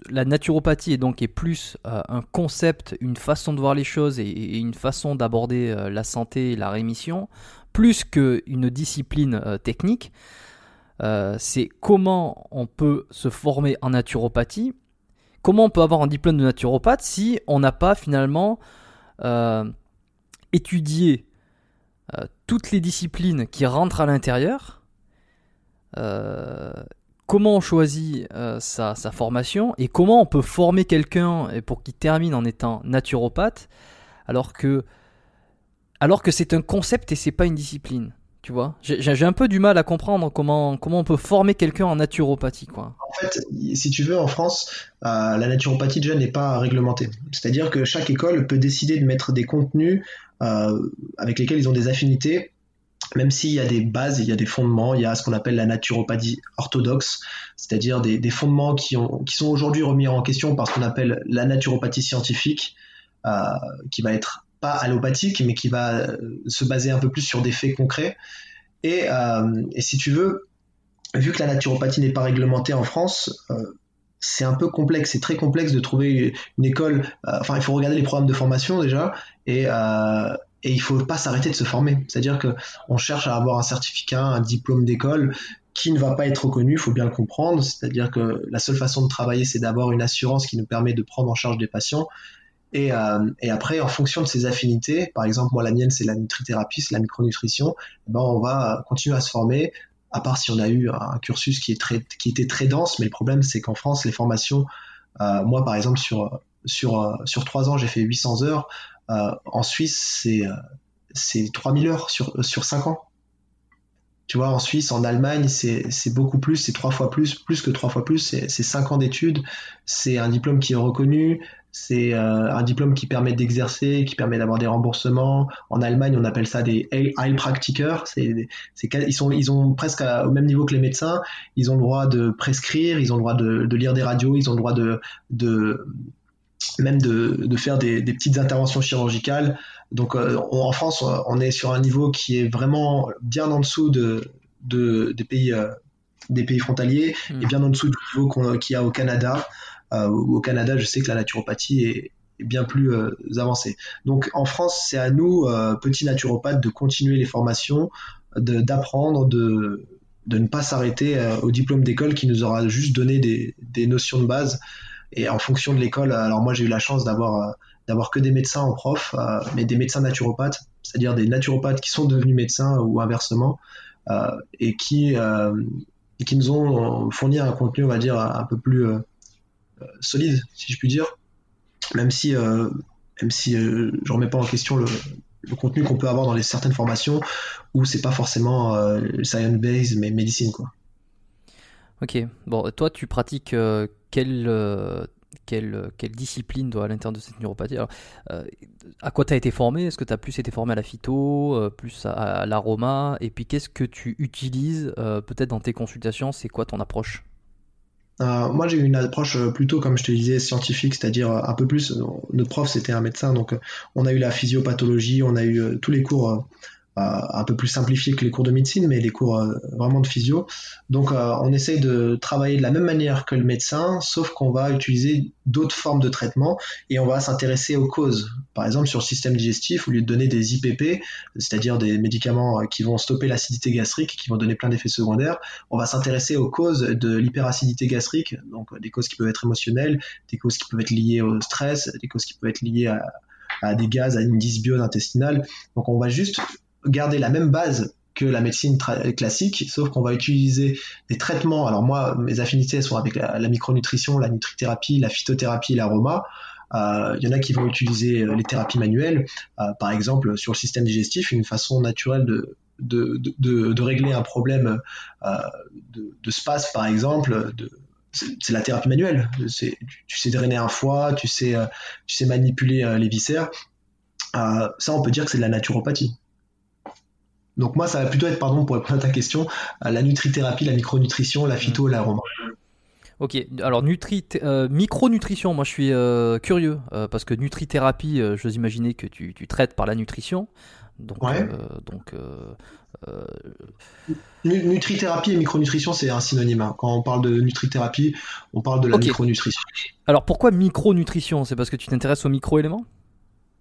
la naturopathie est donc plus euh, un concept, une façon de voir les choses et, une façon d'aborder euh, la santé et la rémission, plus qu'une discipline euh, c'est comment on peut se former en naturopathie, comment on peut avoir un diplôme de naturopathe si on n'a pas finalement étudié toutes les disciplines qui rentrent à l'intérieur comment on choisit euh, sa, formation et comment on peut former quelqu'un pour qu'il termine en étant naturopathe alors que alors que c'est un concept et c'est pas une discipline. Tu vois, j'ai un peu du mal à comprendre comment, comment on peut former quelqu'un en naturopathie. Quoi. En fait, si tu veux, en France, euh, la naturopathie déjà n'est pas réglementée. C'est-à-dire que chaque école peut décider de mettre des contenus euh, avec lesquels ils ont des affinités même s'il y a des bases, il y a des fondements, il y a ce qu'on appelle la naturopathie orthodoxe, c'est-à-dire des, fondements qui, ont, qui sont aujourd'hui remis en question par ce qu'on appelle la naturopathie scientifique, euh, qui va être pas allopathique, mais qui va euh, se baser un peu plus sur des faits concrets. Et, euh, et si tu veux, vu que la naturopathie n'est pas réglementée en France, c'est un peu complexe, c'est très complexe de trouver une école. enfin, il faut regarder les programmes de formation déjà, et, et il faut pas s'arrêter de se former. C'est-à-dire que on cherche à avoir un certificat, un diplôme d'école qui ne va pas être reconnu, il faut bien le comprendre. C'est-à-dire que la seule façon de travailler, c'est d'avoir une assurance qui nous permet de prendre en charge des patients. Et, euh, et, après, en fonction de ses affinités, par exemple, moi, la mienne, c'est la nutrithérapie, c'est la micronutrition, eh ben, on va continuer à se former, à part si on a eu un cursus qui, était très dense. Mais le problème, c'est qu'en France, les formations, euh, moi, par exemple, sur, sur, sur trois ans, j'ai fait 800 heures. Euh, en Suisse, c'est euh, c'est 3000 heures sur, sur 5 ans. Tu vois, en Suisse, en Allemagne, c'est beaucoup plus, c'est trois fois plus, plus que trois fois plus, c'est 5 ans d'études, c'est un diplôme qui est reconnu, c'est euh, un diplôme qui permet d'exercer, qui permet d'avoir des remboursements. En Allemagne, on appelle ça des Heilpraktiker. C'est, ils, sont, ils ont presque au même niveau que les médecins. Ils ont le droit de prescrire, ils ont le droit de, de lire des radios, ils ont le droit de, de, même de, faire des, petites interventions chirurgicales. Donc euh, en France, on est sur un niveau qui est vraiment bien en dessous de, des, pays, euh, des pays frontaliers hmm. et bien en dessous du niveau qu'il y a au Canada. Euh, au Canada, je sais que la naturopathie est, bien plus avancée. Donc en France, c'est à nous, petits naturopathes, de continuer les formations, d'apprendre, de, de, ne pas s'arrêter au diplôme d'école qui nous aura juste donné des, notions de base. Et en fonction de l'école, alors moi j'ai eu la chance d'avoir euh, que des médecins en prof, euh, mais des médecins naturopathes, c'est-à-dire des naturopathes qui sont devenus médecins ou inversement, euh, et qui nous ont fourni un contenu, on va dire, un peu plus solide, si je puis dire, même si même si je remets pas en question le, contenu qu'on peut avoir dans les certaines formations où c'est pas forcément science based mais médecine quoi. Ok, bon, toi tu pratiques quel, euh, quelle, discipline à l'intérieur de cette neuropathie? À quoi tu été formé? Est-ce que tu plus été formé à la phyto, plus à l'aroma? Et puis qu'est-ce que tu utilises peut-être dans tes consultations? C'est quoi ton approche? Euh, moi, j'ai eu une approche euh, plutôt, comme je te disais, scientifique, c'est-à-dire euh, un peu plus. Notre prof, c'était un médecin, donc on a eu la physiopathologie, on a eu tous les cours un peu plus simplifié que les cours de médecine, mais les cours euh, vraiment de physio. Donc euh, on essaye de travailler de la même manière que le médecin, sauf qu'on va utiliser d'autres formes de traitement et on va s'intéresser aux causes. Par exemple, sur le système digestif, au lieu de donner des IPP, c'est-à-dire des médicaments euh, qui vont stopper l'acidité gastrique, qui vont donner plein d'effets secondaires, on va s'intéresser aux causes de l'hyperacidité gastrique, donc des causes qui peuvent être émotionnelles, des causes qui peuvent être liées au stress, des causes qui peuvent être liées à, à des gaz, à une dysbiose intestinale. Donc on va juste garder la même base que la médecine classique, sauf qu'on va utiliser des traitements. Alors moi, mes affinités sont avec la, micronutrition, la nutrithérapie, la phytothérapie, l'aroma. Euh, il y en a qui vont utiliser euh, les thérapies manuelles, euh, par exemple sur le système digestif, une façon naturelle de, de, de, régler un problème de, de, space, par exemple. c'est la thérapie manuelle. Tu, tu sais drainer un foie, tu sais, tu sais manipuler les viscères. ça, on peut dire que c'est de la naturopathie. Donc moi, ça va plutôt être, pardon, pour répondre à ta question, euh, la nutrithérapie, la micronutrition, la phyto, l'aroma. Ok, alors nutri euh, micronutrition, moi je suis euh, curieux, parce que nutrithérapie, je imaginais que tu, traites par la nutrition. Donc, ouais. donc Nutrithérapie et micronutrition, c'est un synonyme. Hein. Quand on parle de nutrithérapie, on parle de la micronutrition. Alors pourquoi micronutrition? C'est parce que tu t'intéresses aux micro-éléments?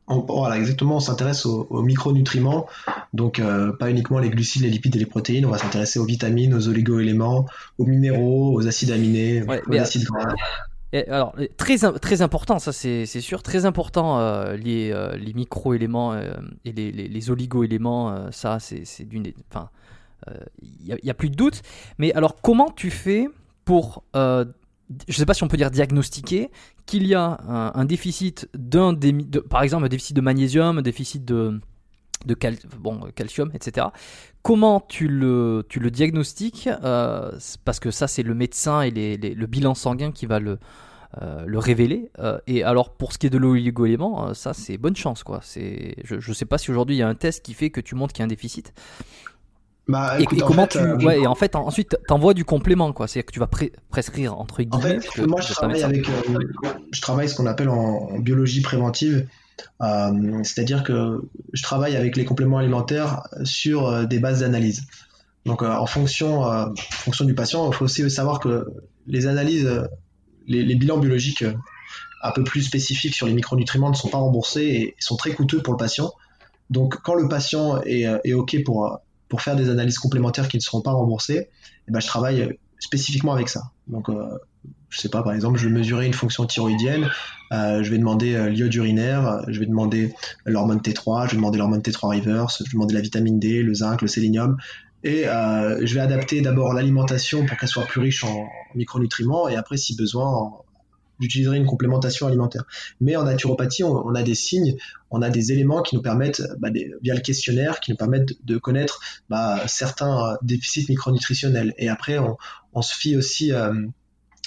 Voilà, exactement, on s'intéresse aux, micronutriments, donc euh, pas uniquement les glucides, les lipides et les protéines, on va s'intéresser aux vitamines, aux oligo-éléments, aux minéraux, aux acides aminés, aux acides gras. alors, très, très important, ça c'est sûr, très important, euh, les, euh, les micro-éléments et les, les, oligo-éléments, ça c'est d'une. Enfin, il n'y a, a, plus de doute. Mais alors, comment tu fais pour je ne sais pas si on peut dire diagnostiquer, qu'il y a un, déficit d'un des, par exemple un déficit de magnésium, un déficit de, de bon, calcium, etc. Comment tu le, tu le diagnostiques euh, Parce que ça, c'est le médecin et le bilan sanguin qui va le, euh, le révéler. Euh, et alors, pour ce qui est de l'oligo-élément, ça, c'est bonne chance. Quoi. Je ne sais pas si aujourd'hui il y a un test qui fait que tu montres qu'il y a un déficit. Bah, et, comment tu. Euh, ouais, et en fait, ensuite, t'envoies du complément, quoi. C'est-à-dire que tu vas prescrire, entre guillemets. En fait, moi, je travaille avec. Euh, je travaille ce qu'on appelle en, biologie préventive. Euh, c'est-à-dire que je travaille avec les compléments alimentaires sur des bases d'analyse. Donc, en fonction, fonction du patient, il faut aussi savoir que les analyses, les, bilans biologiques un peu plus spécifiques sur les micronutriments ne sont pas remboursés et sont très coûteux pour le patient. Donc, quand le patient est, est OK pour pour faire des analyses complémentaires qui ne seront pas remboursées, eh ben, je travaille spécifiquement avec ça. Donc, euh, sais pas, par exemple, je vais mesurer une fonction thyroïdienne, euh, je vais demander euh, l'iode urinaire, je vais demander l'hormone T3, je vais demander l'hormone T3 reverse, je vais demander la vitamine D, le zinc, le sélénium, et je vais adapter d'abord l'alimentation pour qu'elle soit plus riche en micronutriments, et après, si besoin, j'utiliserai une complémentation alimentaire. Mais en naturopathie, on, a des signes, on a des éléments qui nous permettent, bah, via le questionnaire, qui nous permettent de connaître bah, certains euh, déficits micronutritionnels. Et après, on, se fie aussi euh,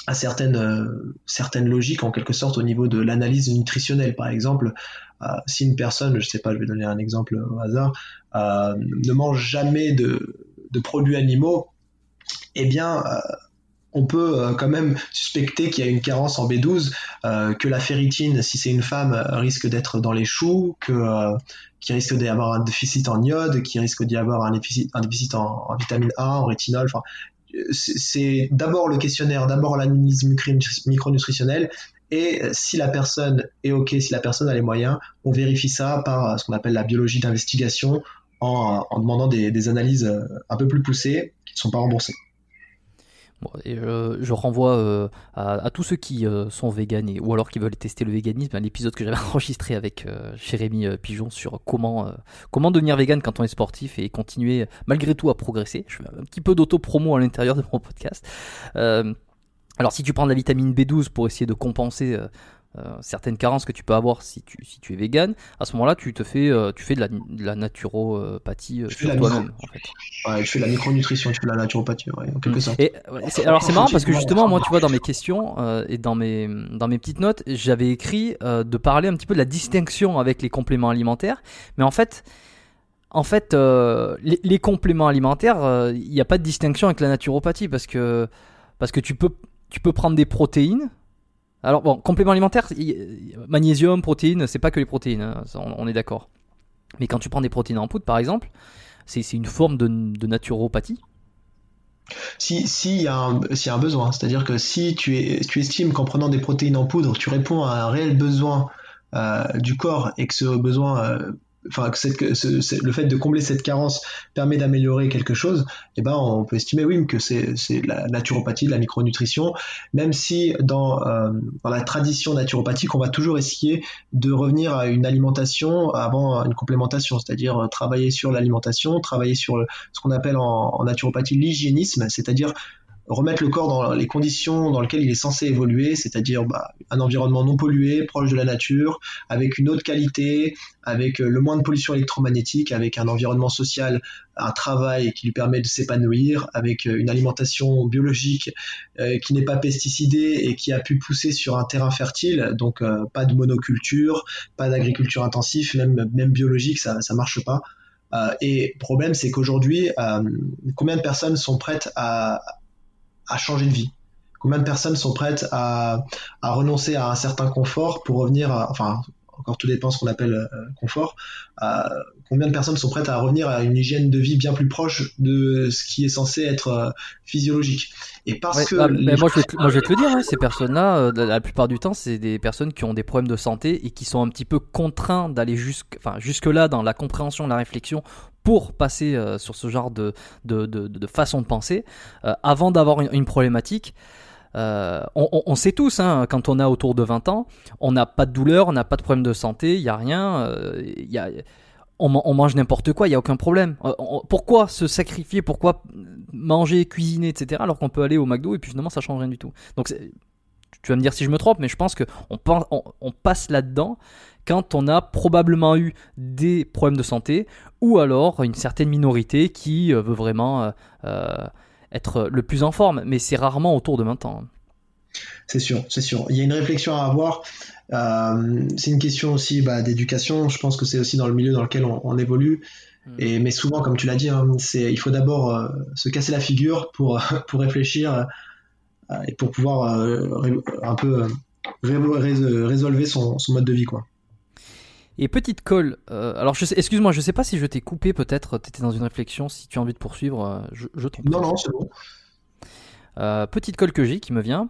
à certaines, euh, certaines logiques, en quelque sorte, au niveau de l'analyse nutritionnelle. Par exemple, si une personne, je sais pas, je vais donner un exemple au hasard, ne mange jamais de produits animaux, eh bien, on peut euh, quand même suspecter qu'il y a une carence en B12, euh, que la ferritine, si c'est une femme, euh, risque d'être dans les choux, qu'il risque d'y avoir un déficit en iode, qu'il risque d'y avoir un déficit, en, vitamine A, en rétinol. C'est d'abord le questionnaire, d'abord l'analyse micronutritionnelle, et si la personne est OK, si la personne a les moyens, on vérifie ça par ce qu'on appelle la biologie d'investigation en, demandant des, analyses un peu plus poussées qui ne sont pas remboursées je, renvoie euh, à, tous ceux qui euh, sont véganes ou alors qui veulent tester le véganisme, l'épisode que j'avais enregistré avec euh, Jérémy Pigeon sur comment, comment devenir vegan quand on est sportif et continuer malgré tout à progresser. Je fais un petit peu d'auto-promo à l'intérieur de mon podcast. alors si tu prends de la vitamine B12 pour essayer de compenser certaines carences que tu peux avoir si tu, si tu es vegan, à ce moment-là, tu te fais, tu fais de la, de la naturopathie sur toi-même. En fait. Ouais, tu fais de la micronutrition, tu fais de la naturopathie, en quelque mm. sorte. Et, alors c'est marrant parce que justement, moi, tu vois, dans mes questions et dans mes, dans mes petites notes, j'avais écrit de parler un petit peu de la distinction avec les compléments alimentaires, mais en fait, en fait, euh, les, compléments alimentaires, il euh, n'y a pas de distinction avec la naturopathie parce que, parce que tu, peux, tu peux prendre des protéines. Alors, bon, compléments alimentaires, magnésium, protéines, c'est pas que les protéines, hein, on, est d'accord. Mais quand tu prends des protéines en poudre, par exemple, c'est une forme de, naturopathie. Si, si y, a un, besoin, c'est-à-dire que si tu, es, tu estimes qu'en prenant des protéines en poudre, tu réponds à un réel besoin euh, du corps et que ce besoin enfin que, le fait de combler cette carence permet d'améliorer quelque chose, eh ben on peut estimer oui que c'est la naturopathie, de la micronutrition, même si dans, euh, dans la tradition naturopathique, on va toujours essayer de revenir à une alimentation avant une complémentation, c'est-à-dire euh, travailler sur l'alimentation, travailler sur ce qu'on appelle en naturopathie l'hygiénisme, c'est-à-dire remettre le corps dans les conditions dans lesquelles il est censé évoluer, c'est-à-dire bah, un environnement non pollué, proche de la nature, avec une haute qualité, avec euh, le moins de pollution électromagnétique, avec un environnement social, un travail qui lui permet de s'épanouir, avec euh, une alimentation biologique euh, qui n'est pas pesticidée et qui a pu pousser sur un terrain fertile, donc pas de monoculture, pas d'agriculture intensive, même, même biologique, ça ne marche pas. et le problème, c'est qu'aujourd'hui, combien de personnes sont prêtes à, à changer de vie Combien de personnes sont prêtes à, à renoncer à un certain confort pour revenir à, enfin, encore tout dépend ce qu'on appelle euh, confort, combien de personnes sont prêtes à revenir à une hygiène de vie bien plus proche de ce qui est censé être euh, physiologique. Et parce que ah, mais moi, je vais te, moi, je vais te le dire, hein, ces personnes-là, euh, la plupart du temps, c'est des personnes qui ont des problèmes de santé et qui sont un petit peu contraints d'aller jusque, enfin, jusque-là dans la compréhension, la réflexion pour passer euh, sur ce genre de, de, de, façon de penser, euh, avant d'avoir une, problématique. Euh, on, sait tous, hein, quand on a autour de 20 ans, on n'a pas de douleur, on n'a pas de problème de santé, il n'y a rien, y a, on, mange n'importe quoi, il n'y a aucun problème. pourquoi se sacrifier, pourquoi manger, cuisiner, etc., alors qu'on peut aller au McDo et puis finalement ça change rien du tout? Donc tu vas me dire si je me trompe, mais je pense qu'on on, on passe là-dedans quand on a probablement eu des problèmes de santé ou alors une certaine minorité qui euh, veut vraiment euh, euh, être le plus en forme, mais c'est rarement autour de 20 ans. C'est sûr, c'est sûr. Il y a une réflexion à avoir. c'est une question aussi bah, d'éducation. Je pense que c'est aussi dans le milieu dans lequel on, évolue. Hmm. Et, mais souvent, comme tu l'as dit, hein, il faut d'abord se casser la figure pour, pour réfléchir et pour pouvoir un peu résolver son, son, mode de vie. Quoi. Et petite colle, euh, alors excuse-moi, je sais pas si je t'ai coupé, peut-être, tu étais dans une réflexion, si tu as envie de poursuivre, euh, je, je t'en Non, non, c'est bon. Euh, petite colle que j'ai qui me vient.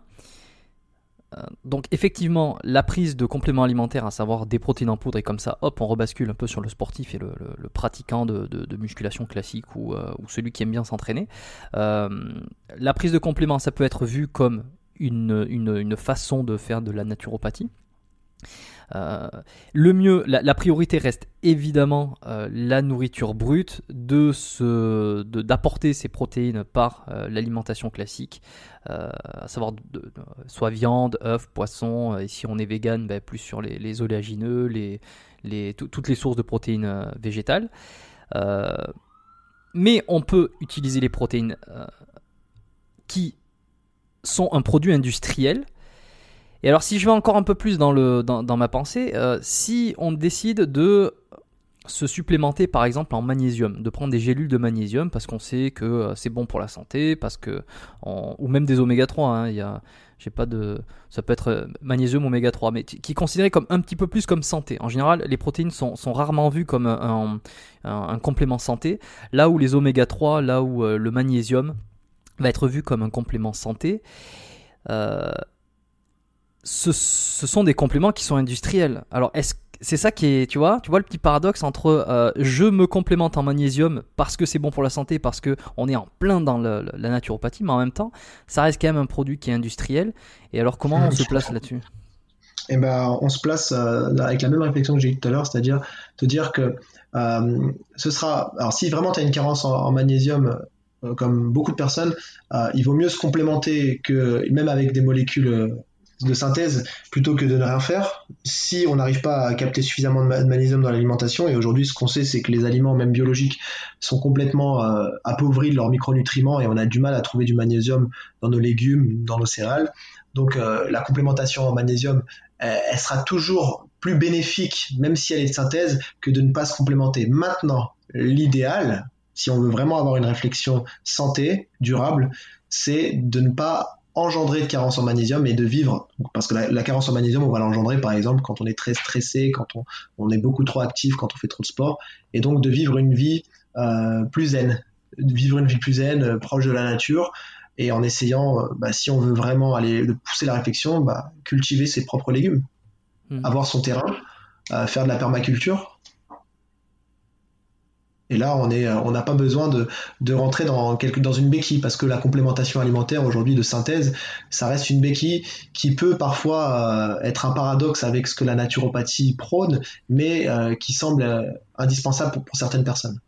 donc effectivement, la prise de compléments alimentaires, à savoir des protéines en poudre, et comme ça, hop, on rebascule un peu sur le sportif et le, pratiquant de, musculation classique ou, ou, celui qui aime bien s'entraîner. la prise de compléments, ça peut être vu comme une, une, une façon de faire de la naturopathie. Euh, le mieux, la, priorité reste évidemment euh, la nourriture brute, de d'apporter ces protéines par euh, l'alimentation classique, à savoir soit viande, œufs, poisson, et si on est vegan, ben, plus sur les, oléagineux, les, toutes les sources de protéines végétales. mais on peut utiliser les protéines qui sont un produit industriel et alors si je vais encore un peu plus dans, le, dans, ma pensée, euh, si on décide de se supplémenter par exemple en magnésium, de prendre des gélules de magnésium parce qu'on sait que euh, c'est bon pour la santé, parce que ou même des oméga 3, hein, y a, pas de, ça peut être euh, magnésium oméga 3, mais qui est considéré comme un petit peu plus comme santé. En général, les protéines sont, sont rarement vues comme un, un, complément santé, là où les oméga 3, là où le magnésium va être vu comme un complément santé. Ce, sont des compléments qui sont industriels. Alors, est-ce c'est ça qui est, tu vois, tu vois le petit paradoxe entre euh, je me complémente en magnésium parce que c'est bon pour la santé, parce que on est en plein dans la naturopathie, mais en même temps, ça reste quand même un produit qui est industriel. Et alors, comment on se place là-dessus? Eh ben, on se place euh, avec la même réflexion que j'ai eu tout à l'heure, c'est-à-dire te dire que euh, ce sera, alors si vraiment tu as une carence en, magnésium, comme beaucoup de personnes, il vaut mieux se complémenter que même avec des molécules de synthèse plutôt que de ne rien faire. Si on n'arrive pas à capter suffisamment de, magnésium dans l'alimentation, et aujourd'hui ce qu'on sait c'est que les aliments même biologiques sont complètement euh, appauvris de leurs micronutriments et on a du mal à trouver du magnésium dans nos légumes, dans nos céréales. Donc euh, la complémentation en magnésium, elle sera toujours plus bénéfique, même si elle est de synthèse, que de ne pas se complémenter. Maintenant, l'idéal, si on veut vraiment avoir une réflexion santé, durable, c'est de ne pas engendrer de carence en magnésium et de vivre. Parce que la, carence en magnésium, on va l'engendrer par exemple quand on est très stressé, quand on, est beaucoup trop actif, quand on fait trop de sport. Et donc de vivre une vie euh, plus zen. De vivre une vie plus zen, euh, proche de la nature. Et en essayant, euh, bah, si on veut vraiment aller pousser la réflexion, bah, cultiver ses propres légumes. Hmm. Avoir son terrain, faire de la permaculture, et là, on est, on n'a pas besoin de, rentrer dans, une béquille parce que la complémentation alimentaire aujourd'hui de synthèse, ça reste une béquille qui peut parfois euh, être un paradoxe avec ce que la naturopathie prône, mais euh, qui semble euh, indispensable pour, certaines personnes.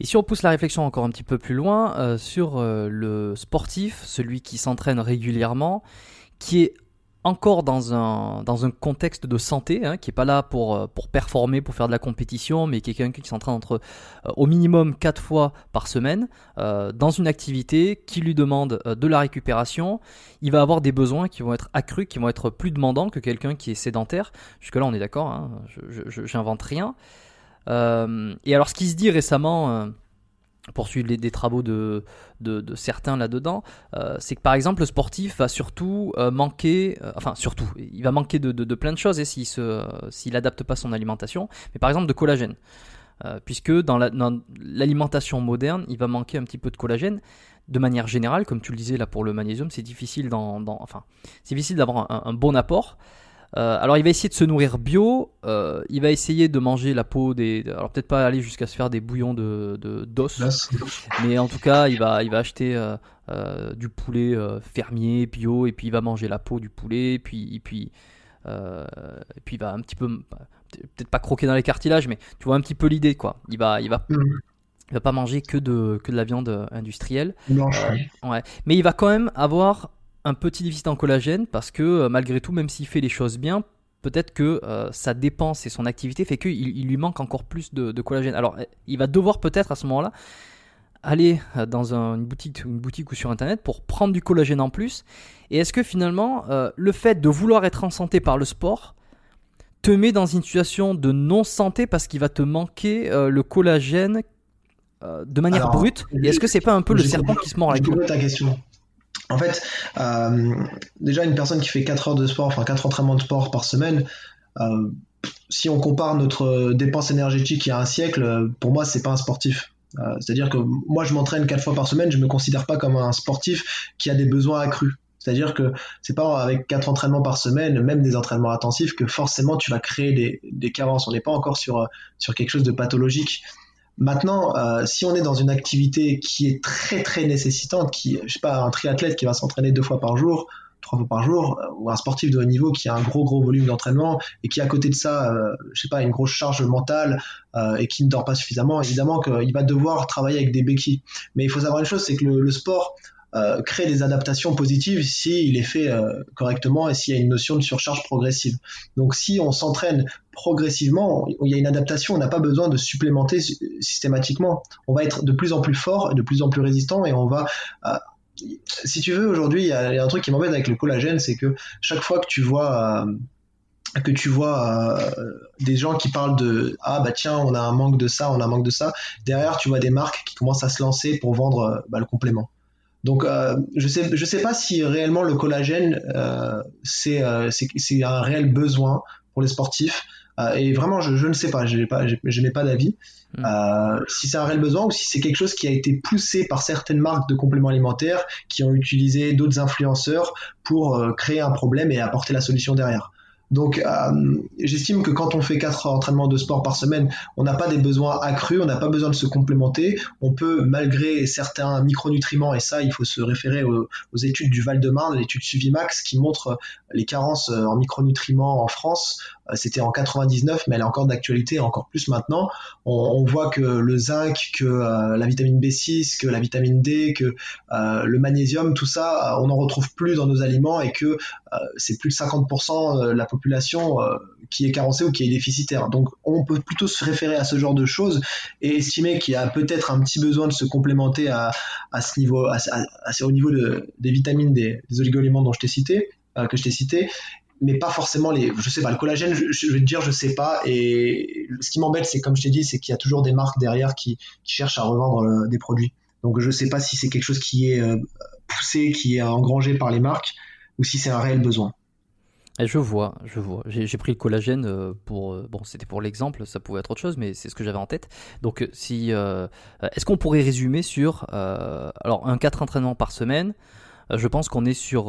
Et si on pousse la réflexion encore un petit peu plus loin sur le sportif, celui qui s'entraîne régulièrement, qui est encore dans un, contexte de santé, hein, qui est pas là pour, euh, pour performer, pour faire de la compétition, mais qui est quelqu'un qui s'entraîne entre euh, au minimum 4 fois par semaine, euh, dans une activité qui lui demande de la récupération, il va avoir des besoins qui vont être accrus, qui vont être plus demandants que quelqu'un qui est sédentaire. Jusque-là, on est d'accord, hein, je j'invente rien. et alors, ce qui se dit récemment poursuivre les, des travaux de, de, certains là-dedans, euh, c'est que par exemple le sportif va surtout euh, manquer, euh, enfin surtout, il va manquer de, de plein de choses et s'il s'il n'adapte pas son alimentation, mais par exemple de collagène. puisque dans l'alimentation moderne, il va manquer un petit peu de collagène. De manière générale, comme tu le disais là pour le magnésium, c'est difficile, enfin, difficile d'avoir un, bon apport. Euh, alors il va essayer de se nourrir bio, euh, il va essayer de manger la peau des... Alors peut-être pas aller jusqu'à se faire des bouillons de d'os, mais en tout cas il va, il va acheter euh, du poulet fermier, bio, et puis il va manger la peau du poulet, et puis, et puis, et puis il va un petit peu... Peut-être pas croquer dans les cartilages, mais tu vois un petit peu l'idée quoi. Il va, il va, mm. il va pas manger que de, que de la viande industrielle. ouais. Mais il va quand même avoir un petit déficit en collagène parce que euh, malgré tout, même s'il fait les choses bien, peut-être que euh, sa dépense et son activité fait qu'il il lui manque encore plus de, collagène. Alors, il va devoir peut-être à ce moment-là aller euh, dans une, boutique, une boutique ou sur Internet pour prendre du collagène en plus. Et est-ce que finalement, le fait de vouloir être en santé par le sport te met dans une situation de non-santé parce qu'il va te manquer le collagène de manière brute? Et est-ce que c'est pas un peu le serpent qui se mord la queue ta question. En fait, euh, déjà une personne qui fait 4 heures de sport, enfin 4 entraînements de sport par semaine, euh, si on compare notre dépense énergétique il y a un siècle, pour moi c'est pas un sportif. Euh, c'est-à-dire que moi je m'entraîne 4 fois par semaine, je me considère pas comme un sportif qui a des besoins accrus. C'est-à-dire que c'est pas avec quatre entraînements par semaine, même des entraînements intensifs, que forcément tu vas créer des, carences. On n'est pas encore sur quelque chose de pathologique. Maintenant, euh, si on est dans une activité qui est très très nécessitante, qui, je sais pas, un triathlète qui va s'entraîner deux fois par jour, trois fois par jour, euh, ou un sportif de haut niveau qui a un gros gros volume d'entraînement et qui à côté de ça, euh, je sais pas, une grosse charge mentale et qui ne dort pas suffisamment, évidemment qu'il va devoir travailler avec des béquilles. Mais il faut savoir une chose, c'est que le sport, euh, créer des adaptations positives s'il est fait euh, correctement et s'il y a une notion de surcharge progressive. Donc si on s'entraîne progressivement, il y a une adaptation, on n'a pas besoin de supplémenter systématiquement. On va être de plus en plus fort de plus en plus résistant et on va... Euh, si tu veux, aujourd'hui, il y, a un truc qui m'embête avec le collagène, c'est que chaque fois que tu vois que tu vois des gens qui parlent de ah bah tiens on a un manque de ça on a un manque de ça derrière tu vois des marques qui commencent à se lancer pour vendre bah, le complément donc, euh, je sais, je sais pas si réellement le collagène euh, c'est euh, c'est un réel besoin pour les sportifs. Euh, et vraiment, je, je, ne sais pas, je n'ai pas, pas d'avis. Hmm. Euh, si c'est un réel besoin ou si c'est quelque chose qui a été poussé par certaines marques de compléments alimentaires qui ont utilisé d'autres influenceurs pour créer un problème et apporter la solution derrière. Donc, euh, j'estime que quand on fait quatre entraînements de sport par semaine, on n'a pas des besoins accrus, on n'a pas besoin de se complémenter. On peut, malgré certains micronutriments, et ça, il faut se référer aux, études du Val-de-Marne, l'étude Suvimax, qui montre les carences euh, en micronutriments en France. C'était en 99, mais elle est encore d'actualité, encore plus maintenant. On, voit que le zinc, que la vitamine B6, que la vitamine D, que le magnésium, tout ça, on n'en retrouve plus dans nos aliments et que c'est plus de 50% de la population qui est carencée ou qui est déficitaire. Donc on peut plutôt se référer à ce genre de choses et estimer qu'il y a peut-être un petit besoin de se complémenter à, ce niveau, à, au niveau des vitamines, des, des oligo-éléments dont je t'ai cité, euh, que je t'ai cité, mais pas forcément les, je sais pas, le collagène, je, vais te dire, je sais pas. Et ce qui m'embête, c'est comme je t'ai dit, c'est qu'il y a toujours des marques derrière qui, cherchent à revendre euh, des produits. Donc je sais pas si c'est quelque chose qui est euh, poussé, qui est engrangé par les marques, ou si c'est un réel besoin. Je vois, je vois. J'ai pris le collagène euh, pour euh, bon, c'était pour l'exemple, ça pouvait être autre chose, mais c'est ce que j'avais en tête. Donc, euh, si est-ce qu'on pourrait résumer sur alors un 4 entraînements par semaine je pense qu'on est sur,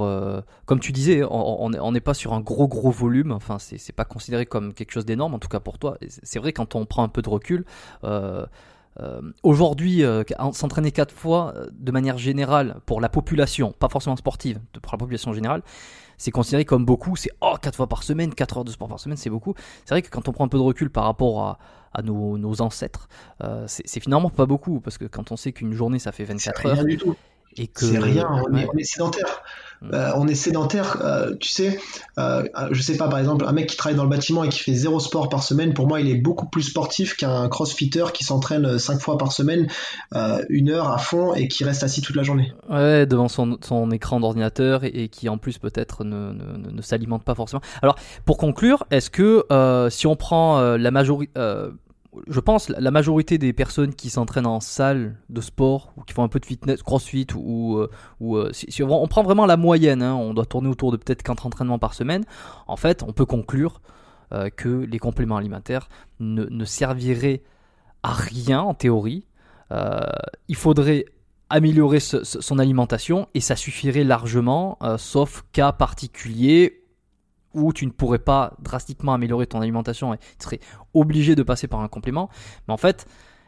comme tu disais, on n'est pas sur un gros gros volume. Enfin, c'est pas considéré comme quelque chose d'énorme, en tout cas pour toi. C'est vrai quand on prend un peu de recul. Aujourd'hui, s'entraîner quatre fois, de manière générale, pour la population, pas forcément sportive, pour la population générale, c'est considéré comme beaucoup. C'est oh, 4 fois par semaine, 4 heures de sport par semaine, c'est beaucoup. C'est vrai que quand on prend un peu de recul par rapport à, nos, ancêtres, euh, c'est finalement pas beaucoup parce que quand on sait qu'une journée ça fait 24 heures. Du tout. Et que, c'est rien, on, est, sédentaire. Mm. Euh, on est sédentaire, euh, tu sais, euh, je sais pas, par exemple, un mec qui travaille dans le bâtiment et qui fait zéro sport par semaine, pour moi, il est beaucoup plus sportif qu'un crossfitter qui s'entraîne cinq fois par semaine, une heure à fond et qui reste assis toute la journée. Ouais, devant son, écran d'ordinateur et, qui en plus peut-être ne, ne s'alimente pas forcément. Alors, pour conclure, est-ce que si on prend la majorité je pense la majorité des personnes qui s'entraînent en salle de sport ou qui font un peu de fitness, crossfit ou, euh, euh, si, on, prend vraiment la moyenne, hein, on doit tourner autour de peut-être 4 entraînements par semaine. En fait, on peut conclure euh, que les compléments alimentaires ne, serviraient à rien en théorie. il faudrait améliorer son alimentation et ça suffirait largement, sauf cas particulier où tu ne pourrais pas drastiquement améliorer ton alimentation et tu serais obligé de passer par un complément. Mais en fait,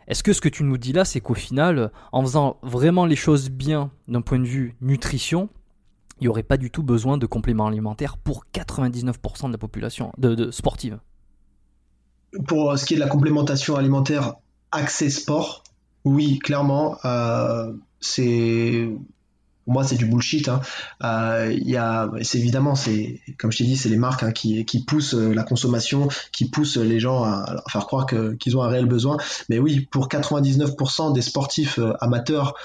est-ce que ce que tu nous dis là, c'est qu'au final, en faisant vraiment les choses bien d'un point de vue nutrition, il n'y aurait pas du tout besoin de compléments alimentaires pour 99% de la population de, sportive? Pour ce qui est de la complémentation alimentaire accès sport, oui, clairement, euh, c'est pour moi c'est du bullshit. Hein. Euh, y a, c'est évidemment, c'est comme je t'ai dit, c'est les marques hein, qui, poussent euh, la consommation, qui poussent les gens à, faire croire qu'ils ont un réel besoin. Mais oui, pour 99% des sportifs euh, amateurs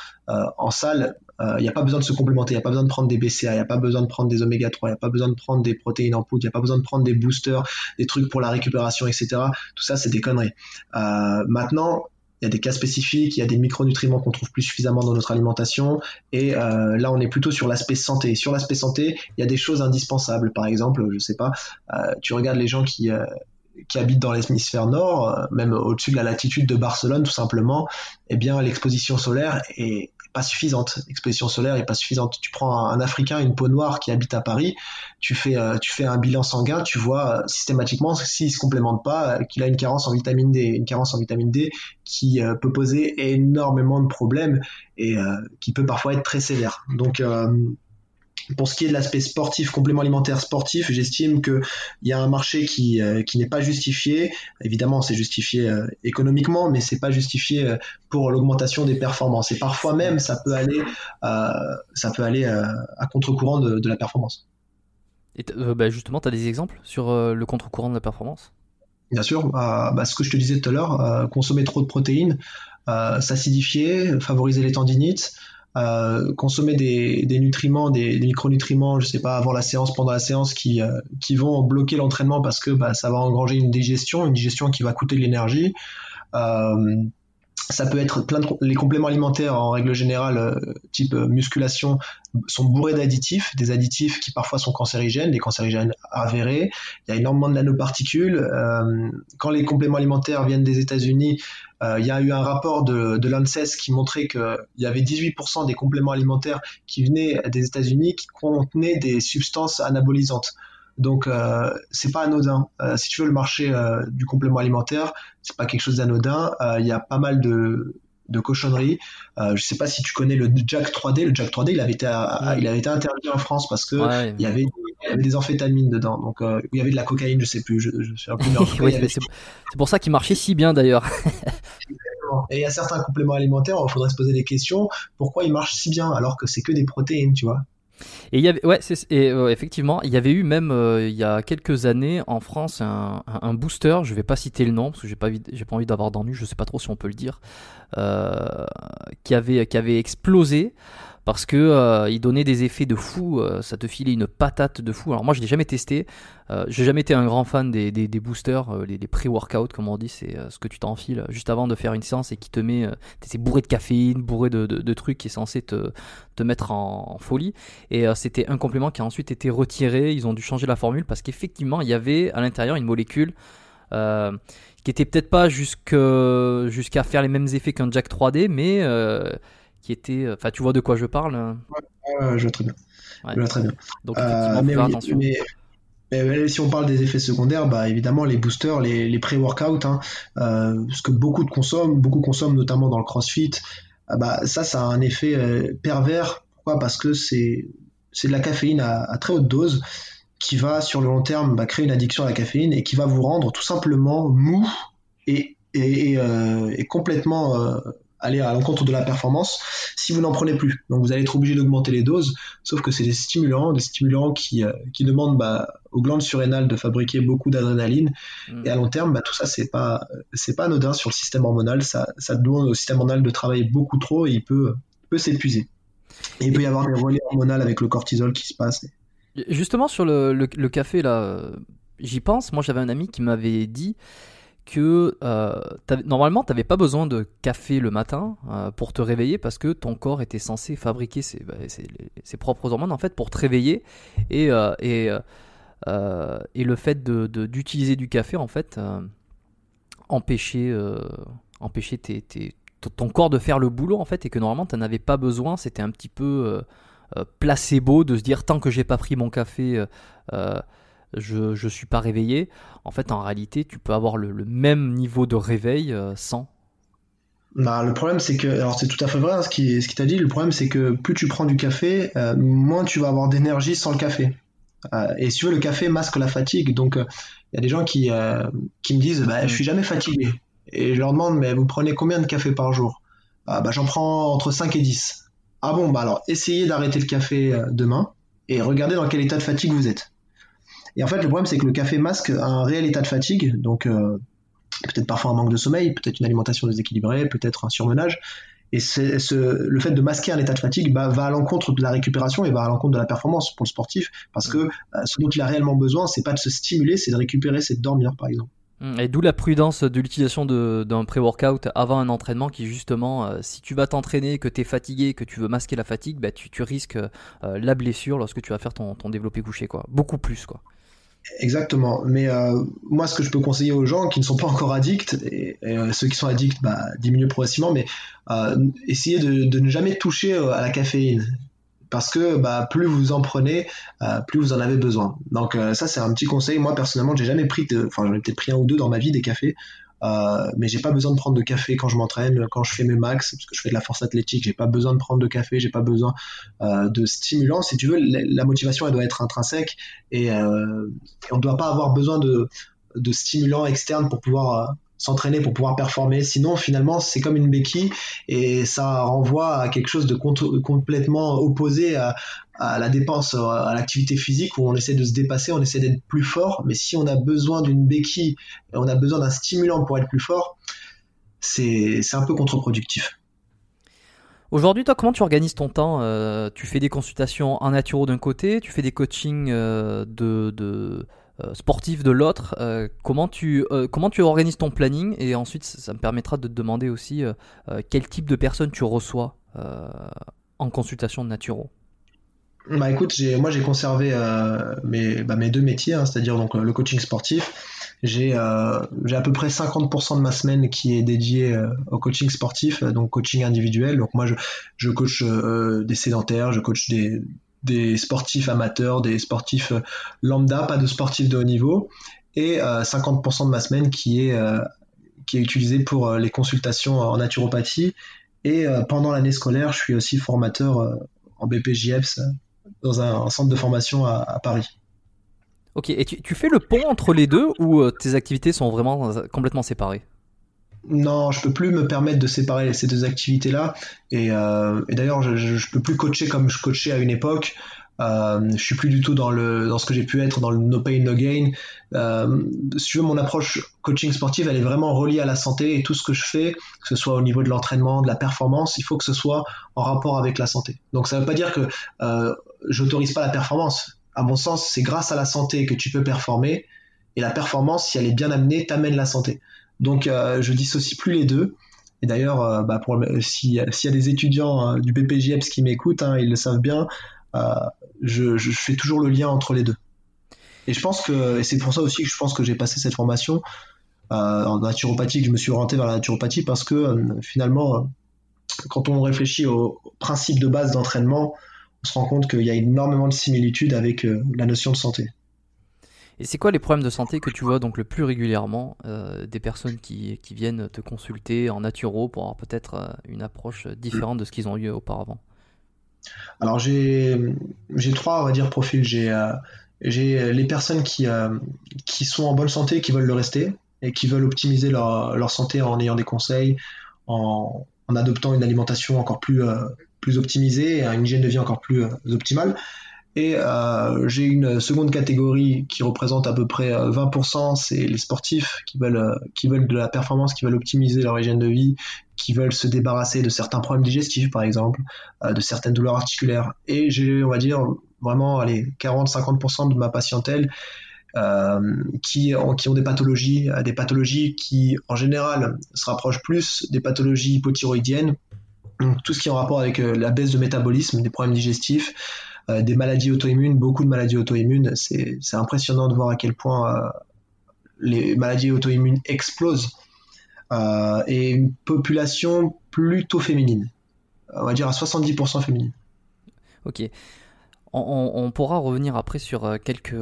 en salle, il n'y a pas besoin de se complémenter, il n'y a pas besoin de prendre des BCA, il n'y a pas besoin de prendre des oméga 3, il n'y a pas besoin de prendre des protéines en poudre, il n'y a pas besoin de prendre des boosters, des trucs pour la récupération, etc. Tout ça, c'est des conneries. maintenant, il y a des cas spécifiques, il y a des micronutriments qu'on trouve plus suffisamment dans notre alimentation. Et euh, là, on est plutôt sur l'aspect santé. Sur l'aspect santé, il y a des choses indispensables. Par exemple, je sais pas, euh, tu regardes les gens qui euh, qui habitent dans l'hémisphère nord, même au-dessus de la latitude de Barcelone, tout simplement, eh bien, l'exposition solaire est pas suffisante. L'exposition solaire est pas suffisante. Tu prends un, Africain, une peau noire qui habite à Paris, tu fais, euh, tu fais un bilan sanguin, tu vois euh, systématiquement s'il se complémente pas, euh, qu'il a une carence en vitamine D, une carence en vitamine D qui peut poser énormément de problèmes et qui peut parfois être très sévère. Donc pour ce qui est de l'aspect sportif, complément alimentaire sportif, j'estime qu'il y a un marché qui, euh, qui n'est pas justifié. Évidemment, c'est justifié euh, économiquement, mais c'est pas justifié euh, pour l'augmentation des performances. Et parfois même, ça peut aller, ça peut aller à contre-courant de, de, la performance. Et bah justement, tu as des exemples sur le contre-courant de la performance? Bien sûr, bah, ce que je te disais tout à l'heure, consommer trop de protéines, s'acidifier, favoriser les tendinites, euh, consommer des, nutriments, des, micronutriments, je sais pas, avant la séance, pendant la séance, qui, euh, qui vont bloquer l'entraînement parce que bah, ça va engranger une digestion, une digestion qui va coûter de l'énergie. Euh, ça peut être plein de les compléments alimentaires en règle générale euh, type euh, musculation sont bourrés d'additifs, des additifs qui parfois sont cancérigènes, des cancérigènes avérés. Il y a énormément de nanoparticules. Euh, quand les compléments alimentaires viennent des États-Unis, il y a eu un rapport de, de l'ANSES qui montrait qu'il y avait 18% des compléments alimentaires qui venaient des États-Unis qui contenaient des substances anabolisantes. Donc euh, c'est pas anodin. Euh, si tu veux le marché euh, du complément alimentaire, c'est pas quelque chose d'anodin. Il y a pas mal de, de cochonneries. je sais pas si tu connais le Jack 3D. Le Jack 3D, il avait été, il avait été interdit en France parce que il y avait il y avait des amphétamines dedans, donc euh, il y avait de la cocaïne, je sais plus, je, je suis un peu c'est pour ça qu'il marchait si bien d'ailleurs. Et il y a certains compléments alimentaires, il faudrait se poser des questions, pourquoi ils marchent si bien alors que c'est que des protéines, tu vois? Et il y avait, ouais, euh, effectivement, il y avait eu même euh, il y a quelques années en France un, booster, je vais pas citer le nom parce que j'ai pas, pas envie d'avoir d'ennui, je sais pas trop si on peut le dire, euh, qui avait, qui avait explosé parce que euh, il donnait des effets de fou, euh, ça te filait une patate de fou. Alors moi je l'ai jamais testé, euh, j'ai jamais été un grand fan des, des, boosters, les, les pré-workout comme on dit, c'est ce que tu t'enfiles juste avant de faire une séance et qui te met, c'est bourré de caféine, bourré de, trucs qui est censé te, te mettre en, folie. Et c'était un complément qui a ensuite été retiré, ils ont dû changer la formule parce qu'effectivement il y avait à l'intérieur une molécule qui était peut-être pas jusqu'à faire les mêmes effets qu'un Jack 3D, mais qui était. Euh, enfin, tu vois de quoi je parle euh ouais, je vois très bien. Je vois très bien. Donc, euh, mais, attention. Mais, si on parle des effets secondaires, bah évidemment les boosters, les, les pré-workouts, hein, ce que beaucoup de consomment, beaucoup consomment notamment dans le CrossFit, bah ça, ça a un effet pervers. Pourquoi? Parce que c'est c'est de la caféine à, très haute dose qui va sur le long terme bah, créer une addiction à la caféine et qui va vous rendre tout simplement mou et, et, et, complètement aller à l'encontre de la performance si vous n'en prenez plus. Donc vous allez être obligé d'augmenter les doses, sauf que c'est des stimulants, des stimulants qui, euh, qui demandent bah, aux glandes surrénales de fabriquer beaucoup d'adrénaline. Hmm. Et à long terme, bah, tout ça, c'est pas, c'est pas anodin sur le système hormonal. Ça, ça demande au système hormonal de travailler beaucoup trop et il peut, peut s'épuiser. Et il peut y avoir des relais hormonaux avec le cortisol qui se passe. Justement, sur le, le, le café, là, euh, j'y pense. Moi, j'avais un ami qui m'avait dit que euh, normalement, tu n'avais pas besoin de café le matin euh, pour te réveiller parce que ton corps était censé fabriquer ses, bah, propres hormones en fait pour te réveiller. Et, euh, et, et le fait d'utiliser du café en fait empêchait, empêchait ton corps de faire le boulot en fait et que normalement tu n'en avais pas besoin. C'était un petit peu placebo de se dire tant que j'ai pas pris mon café je ne suis pas réveillé. En fait, en réalité, tu peux avoir le, même niveau de réveil euh, sans. Bah, le problème, c'est que, alors c'est tout à fait vrai hein, ce qui, ce qui t'a dit, le problème, c'est que plus tu prends du café, euh, moins tu vas avoir d'énergie sans le café. Euh, et si tu veux, le café masque la fatigue. Donc, il y a des gens qui, qui me disent, bah, je suis jamais fatigué. Et je leur demande, mais vous prenez combien de café par jour? Ah, bah, J'en prends entre 5 et 10. Ah bon, bah alors essayez d'arrêter le café demain et regardez dans quel état de fatigue vous êtes. Et en fait, le problème, c'est que le café masque un réel état de fatigue, donc euh, peut-être parfois un manque de sommeil, peut-être une alimentation déséquilibrée, peut-être un surmenage. Et le fait de masquer un état de fatigue bah, va à l'encontre de la récupération et va à l'encontre de la performance pour le sportif, parce que euh, ce dont il a réellement besoin, c'est pas de se stimuler, c'est de récupérer, c'est de dormir, par exemple. Et d'où la prudence de l'utilisation d'un pré-workout avant un entraînement qui justement, euh, si tu vas t'entraîner, que tu es fatigué, que tu veux masquer la fatigue, bah, tu, tu risques la blessure lorsque tu vas faire ton, ton développé couché. Quoi. Beaucoup plus. Quoi. Exactement. Mais euh, moi, ce que je peux conseiller aux gens qui ne sont pas encore addicts, et, euh, ceux qui sont addicts, bah, diminuent progressivement, mais euh, essayez de, ne jamais toucher à la caféine. Parce que bah, plus vous en prenez, plus vous en avez besoin. Donc ça, c'est un petit conseil. Moi, personnellement, j'ai jamais pris, enfin j'en ai peut-être pris un ou deux dans ma vie des cafés. Euh, mais j'ai pas besoin de prendre de café quand je m'entraîne, quand je fais mes max, parce que je fais de la force athlétique, j'ai pas besoin de prendre de café, j'ai pas besoin euh, de stimulant. Si tu veux, la, motivation elle doit être intrinsèque et, euh, on ne doit pas avoir besoin de, de stimulants externes pour pouvoir s'entraîner pour pouvoir performer. Sinon, finalement, c'est comme une béquille et ça renvoie à quelque chose de complètement opposé à, la dépense, à l'activité physique où on essaie de se dépasser, on essaie d'être plus fort. Mais si on a besoin d'une béquille, on a besoin d'un stimulant pour être plus fort, c'est un peu contre-productif. Aujourd'hui, toi, comment tu organises ton temps euh, Tu fais des consultations en naturo d'un côté, tu fais des coachings euh, de euh, sportif de l'autre. Euh, comment, tu, euh, comment tu organises ton planning Et ensuite, ça, me permettra de te demander aussi quel type de personnes tu reçois en consultation de naturo. Bah écoute, moi j'ai conservé mes, bah, mes, deux métiers, hein, c'est-à-dire donc le coaching sportif. J'ai à peu près 50% de ma semaine qui est dédiée au coaching sportif, donc coaching individuel. Donc moi je, je coach des sédentaires, je coach des, des sportifs amateurs, des sportifs euh, lambda, pas de sportifs de haut niveau, et 50% euh, de ma semaine qui est, euh, utilisée pour les consultations en naturopathie. Et pendant l'année scolaire, je suis aussi formateur en BPJEPS dans un, centre de formation à, Paris. Ok, et tu, fais le pont entre les deux ou tes activités sont vraiment complètement séparées? Non, je peux plus me permettre de séparer ces deux activités-là. Et, euh, d'ailleurs, je, je, peux plus coacher comme je coachais à une époque. Euh, je suis plus du tout dans le dans ce que j'ai pu être dans le no pain no gain. Euh, si tu veux, mon approche coaching sportive, elle est vraiment reliée à la santé et tout ce que je fais, que ce soit au niveau de l'entraînement, de la performance, il faut que ce soit en rapport avec la santé. Donc ça veut pas dire que euh, j'autorise pas la performance. À mon sens, c'est grâce à la santé que tu peux performer et la performance, si elle est bien amenée, t'amène la santé. Donc euh, je dissocie plus les deux. Et d'ailleurs, euh, bah, s'il y, a des étudiants euh, du BPJEPS qui m'écoutent, hein, ils le savent bien, je, fais toujours le lien entre les deux. Et je pense que, c'est pour ça aussi que je pense que j'ai passé cette formation en naturopathie, que je me suis orienté vers la naturopathie parce que finalement, quand on réfléchit aux principes de base d'entraînement, on se rend compte qu'il y a énormément de similitudes avec la notion de santé. Et c'est quoi les problèmes de santé que tu vois donc le plus régulièrement euh, des personnes qui, qui, viennent te consulter en naturo pour avoir peut-être euh, une approche différente de ce qu'ils ont eu auparavant? Alors j'ai trois on va dire profils. J'ai euh, les personnes qui, qui sont en bonne santé, qui veulent le rester et qui veulent optimiser leur, leur santé en ayant des conseils, en, en adoptant une alimentation encore plus, plus optimisée et une hygiène de vie encore plus optimale. Et euh, j'ai une seconde catégorie qui représente à peu près 20%, euh, c'est les sportifs qui veulent, euh, qui veulent de la performance, qui veulent optimiser leur hygiène de vie, qui veulent se débarrasser de certains problèmes digestifs par exemple, de certaines douleurs articulaires. Et j'ai, on va dire, vraiment les 40-50% de ma patientèle qui, ont, qui ont des pathologies, des pathologies qui en général se rapprochent plus des pathologies hypothyroïdiennes, donc tout ce qui est en rapport avec la baisse de métabolisme, des problèmes digestifs, des maladies auto-immunes, beaucoup de maladies auto-immunes. C'est impressionnant de voir à quel point euh, les maladies auto-immunes explosent. Euh, et une population plutôt féminine. On va dire à 70% féminine. Ok. On, pourra revenir après sur quelques,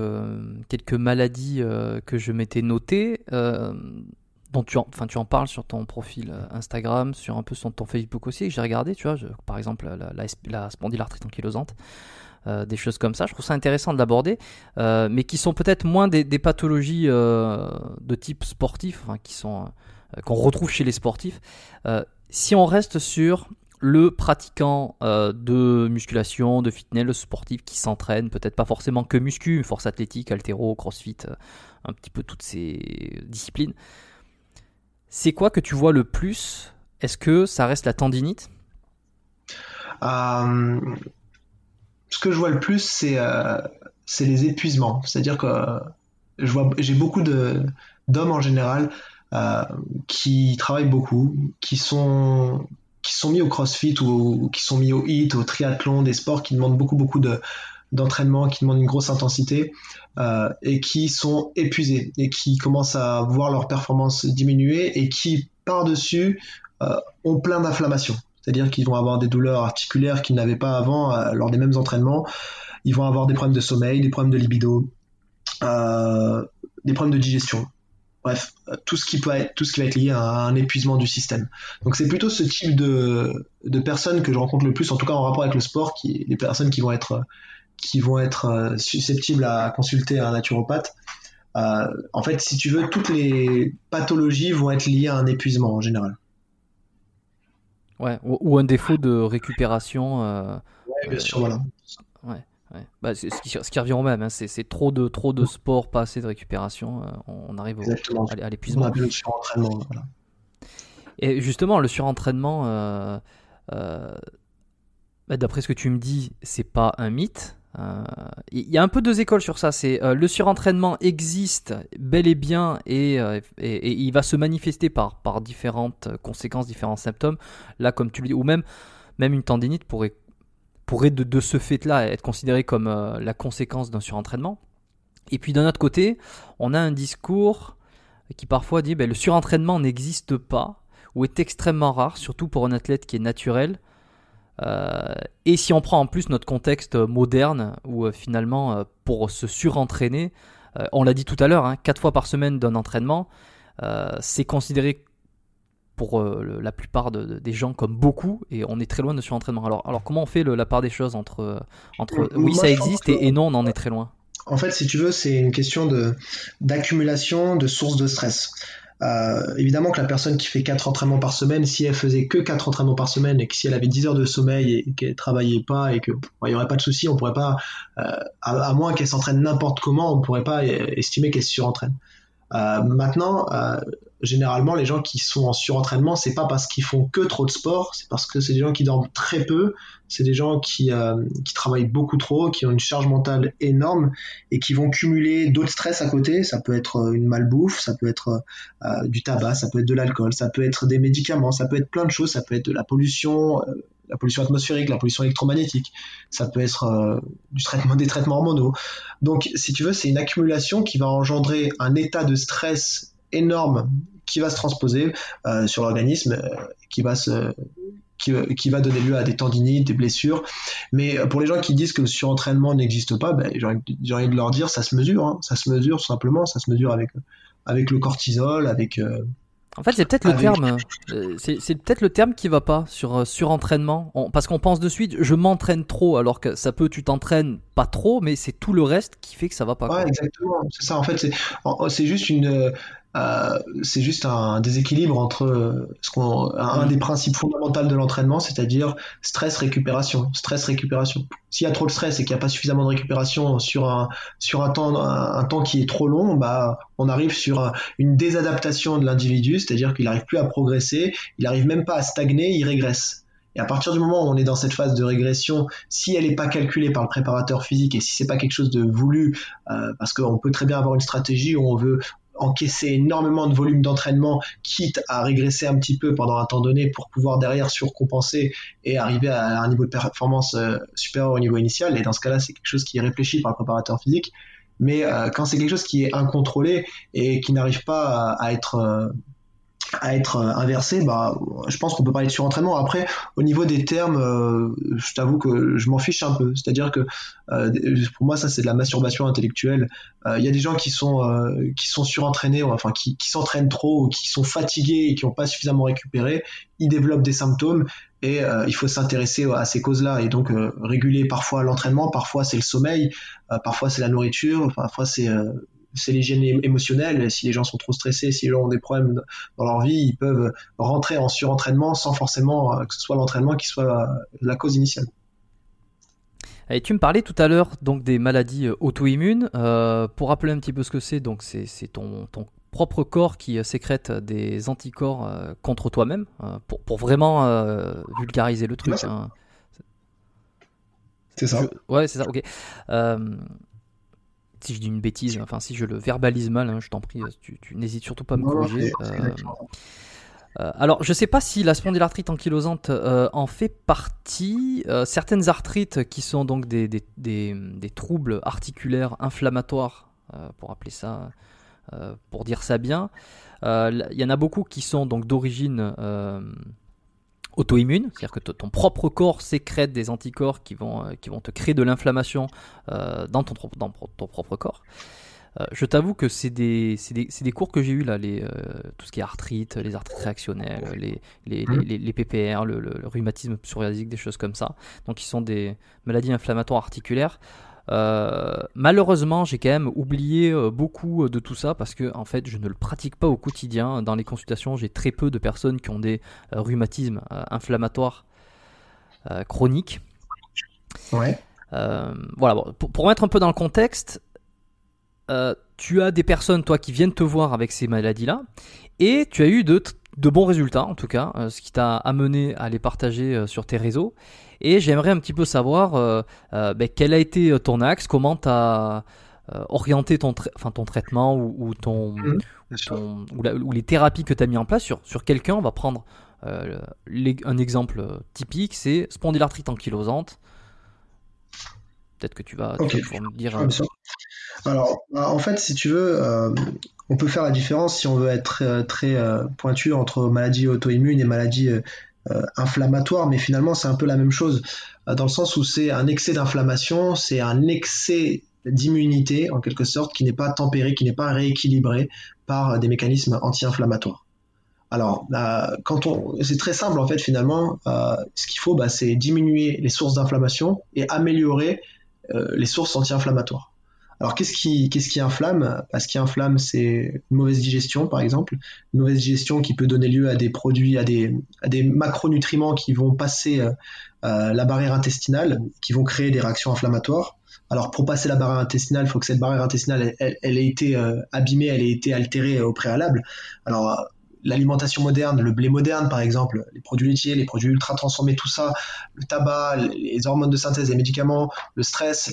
quelques maladies que je m'étais notées, dont tu en, tu en parles sur ton profil Instagram, sur un peu sur ton Facebook aussi, que j'ai regardé, tu vois, par exemple la, la, la spondylarthrite ankylosante. Euh, des choses comme ça. Je trouve ça intéressant de l'aborder, euh, mais qui sont peut-être moins des, pathologies euh, de type sportif, qui sont qu'on retrouve chez les sportifs. si on reste sur le pratiquant de musculation, de fitness, le sportif qui s'entraîne, peut-être pas forcément que muscu, force athlétique, altéro, crossfit, un petit peu toutes ces disciplines. C'est quoi que tu vois le plus? Est-ce que ça reste la tendinite? Ce que je vois le plus, c'est euh, les épuisements. C'est-à-dire que euh, j'ai beaucoup d'hommes en général euh, qui travaillent beaucoup, qui sont mis au CrossFit ou, qui sont mis au HIIT, au triathlon, des sports qui demandent beaucoup beaucoup de d'entraînement, qui demandent une grosse intensité et qui sont épuisés et qui commencent à voir leur performance diminuer et qui par-dessus euh, ont plein d'inflammations. C'est-à-dire qu'ils vont avoir des douleurs articulaires qu'ils n'avaient pas avant euh, lors des mêmes entraînements. Ils vont avoir des problèmes de sommeil, des problèmes de libido, euh, des problèmes de digestion. Bref, tout ce qui peut être, tout ce qui va être lié à un épuisement du système. Donc c'est plutôt ce type de, de personnes que je rencontre le plus, en tout cas en rapport avec le sport, qui les personnes qui vont être qui vont être euh, susceptibles à consulter un naturopathe. en fait, si tu veux, toutes les pathologies vont être liées à un épuisement en général. Ouais, ou, un défaut de récupération. Euh, ouais, bien sûr, voilà. Ouais. Ouais. Bah, ce, qui, ce, qui, revient au même, hein, c'est trop de, trop de sport, pas assez de récupération, euh, on, arrive au, à, l'épuisement. le surentraînement. Voilà. Et justement, le surentraînement, euh, bah, d'après ce que tu me dis, c'est pas un mythe. Euh, il y a un peu deux écoles sur ça. C'est euh, le surentraînement existe bel et bien euh, et, il va se manifester par, par différentes conséquences, différents symptômes. Là, comme tu le dis, ou même, même une tendinite pourrait, pourrait de, ce fait-là être considérée comme la conséquence d'un surentraînement. Et puis d'un autre côté, on a un discours qui parfois dit ben, le surentraînement n'existe pas ou est extrêmement rare, surtout pour un athlète qui est naturel. Euh, et si on prend en plus notre contexte moderne, où euh, finalement, euh, pour se surentraîner, on l'a dit tout à l'heure, hein, 4 fois par semaine d'un entraînement, c'est considéré pour la plupart des gens comme beaucoup, et on est très loin de surentraînement. Alors, alors comment on fait la part des choses entre, entre oui, ça existe, et, non, on en est très loin En fait, si tu veux, c'est une question de d'accumulation de sources de stress. Euh, évidemment que la personne qui fait 4 entraînements par semaine, si elle faisait que 4 entraînements par semaine et que si elle avait 10 heures de sommeil et qu'elle travaillait pas et que il y aurait pas de souci, on pourrait pas, euh, à, moins qu'elle s'entraîne n'importe comment, on pourrait pas estimer qu'elle se surentraîne. Euh, maintenant, euh, généralement, les gens qui sont en surentraînement, c'est pas parce qu'ils font que trop de sport, c'est parce que c'est des gens qui dorment très peu, c'est des gens qui, euh, qui travaillent beaucoup trop, qui ont une charge mentale énorme et qui vont cumuler d'autres stress à côté. Ça peut être une malbouffe, ça peut être du tabac, ça peut être de l'alcool, ça peut être des médicaments, ça peut être plein de choses, ça peut être de la pollution, la pollution atmosphérique, la pollution électromagnétique, ça peut être euh, du traitement, des traitements hormonaux. Donc, si tu veux, c'est une accumulation qui va engendrer un état de stress énorme qui va se transposer euh, sur l'organisme, euh, qui va se qui, va donner lieu à des tendinites, des blessures. Mais pour les gens qui disent que le surentraînement n'existe pas, ben, j'ai envie de leur dire, ça se mesure, hein. ça se mesure tout simplement, ça se mesure avec avec le cortisol, avec en fait, c'est peut-être le terme. Euh, c'est peut-être le terme qui va pas sur euh, surentraînement, parce qu'on pense de suite, je m'entraîne trop, alors que ça peut, tu t'entraînes pas trop, mais c'est tout le reste qui fait que ça va pas. Ouais, exactement. C'est ça. En fait, c'est juste une, euh, c'est juste un déséquilibre entre euh, ce qu'on, un, des principes fondamentaux de l'entraînement, c'est-à-dire stress récupération, stress récupération. S'il y a trop de stress et qu'il n'y a pas suffisamment de récupération sur un sur un temps un, temps qui est trop long, bah on arrive sur une désadaptation de l'individu, c'est-à-dire qu'il n'arrive plus à progresser, il n'arrive même pas à stagner, il régresse. Et à partir du moment où on est dans cette phase de régression, si elle n'est pas calculée par le préparateur physique et si c'est pas quelque chose de voulu, euh, parce qu'on peut très bien avoir une stratégie où on veut encaisser énormément de volume d'entraînement, quitte à régresser un petit peu pendant un temps donné pour pouvoir derrière surcompenser et arriver à un niveau de performance euh, supérieur au niveau initial. Et dans ce cas-là, c'est quelque chose qui est réfléchi par le préparateur physique. Mais euh, quand c'est quelque chose qui est incontrôlé et qui n'arrive pas à, être euh, à être euh, inversé, bah, je pense qu'on peut parler de surentraînement. Après, au niveau des termes, euh, je t'avoue que je m'en fiche un peu. C'est-à-dire que euh, pour moi, ça c'est de la masturbation intellectuelle. Il y a des gens qui sont qui sont surentraînés, enfin qui, s'entraînent trop, qui sont fatigués et qui n'ont pas suffisamment récupéré. Ils développent des symptômes et il faut s'intéresser à ces causes-là et donc réguler parfois l'entraînement, parfois c'est le sommeil, parfois c'est la nourriture, parfois c'est c'est l'hygiène émotionnelle. Si les gens sont trop stressés, si les gens ont des problèmes dans leur vie, ils peuvent rentrer en surentraînement sans forcément euh, que ce soit l'entraînement qui soit euh, la cause initiale. Et tu me parlais tout à l'heure donc des maladies euh, auto-immunes. pour rappeler un petit peu ce que c'est, donc c'est ton, ton, propre corps qui sécrète des anticorps contre toi-même, pour, pour, vraiment vulgariser le truc. Hein. C'est ça. ouais, c'est ça. Ok si je dis une bêtise, enfin si je le verbalise mal, hein, je t'en prie, tu, n'hésites surtout pas à me corriger. Euh, euh, alors, je ne sais pas si la spondylarthrite ankylosante euh, en fait partie. certaines arthrites qui sont donc des, des, des, troubles articulaires inflammatoires, pour appeler ça, pour dire ça bien. Il y en a beaucoup qui sont donc d'origine auto-immune, c'est-à-dire que ton propre corps sécrète des anticorps qui vont, euh, qui vont te créer de l'inflammation euh, dans, ton, dans ton propre corps. Euh, je t'avoue que c'est des, des, des, cours que j'ai eu là, les, tout ce qui est arthrite, les arthrites réactionnelles, les, les, mmh. les, les PPR, le, le, le, rhumatisme psoriasique, des choses comme ça. Donc, qui sont des maladies inflammatoires articulaires. Euh, malheureusement, j'ai quand même oublié euh, beaucoup euh, de tout ça parce que en fait, je ne le pratique pas au quotidien. Dans les consultations, j'ai très peu de personnes qui ont des rhumatismes inflammatoires chroniques. Ouais. voilà, pour, pour, mettre un peu dans le contexte, tu as des personnes, toi, qui viennent te voir avec ces maladies-là, et tu as eu de, de bons résultats, en tout cas, ce qui t'a amené à les partager sur tes réseaux. Et j'aimerais un petit peu savoir euh, euh, ben, quel a été euh, ton axe, comment tu as orienté ton, enfin, ton traitement ou, ton, mmh, ou, les thérapies que tu as mis en place? Sur, sur quelqu'un. On va prendre un exemple typique, c'est spondylarthrite ankylosante. Peut-être que tu vas, me dire. Alors, bah, en fait, si tu veux, on peut faire la différence si on veut être très, pointu entre maladie auto-immune et maladie euh, inflammatoire, mais finalement c'est un peu la même chose, euh, dans le sens où c'est un excès d'inflammation, c'est un excès d'immunité en quelque sorte qui n'est pas tempéré, qui n'est pas rééquilibré par des mécanismes anti-inflammatoires. Alors, euh, quand on, c'est très simple en fait finalement. ce qu'il faut, bah, c'est diminuer les sources d'inflammation et améliorer les sources anti-inflammatoires. Alors qu'est-ce qui, qu'est-ce qui inflamme? Ce qui inflamme, c'est une mauvaise digestion, par exemple. Une mauvaise digestion qui peut donner lieu à des produits, à des, à des macronutriments qui vont passer euh, la barrière intestinale, qui vont créer des réactions inflammatoires. Alors pour passer la barrière intestinale, il faut que cette barrière intestinale, elle, elle, ait été euh, abîmée, elle ait été altérée au préalable. Alors l'alimentation moderne, le blé moderne par exemple, les produits laitiers, les produits ultra transformés, tout ça, le tabac, les hormones de synthèse, les médicaments, le stress,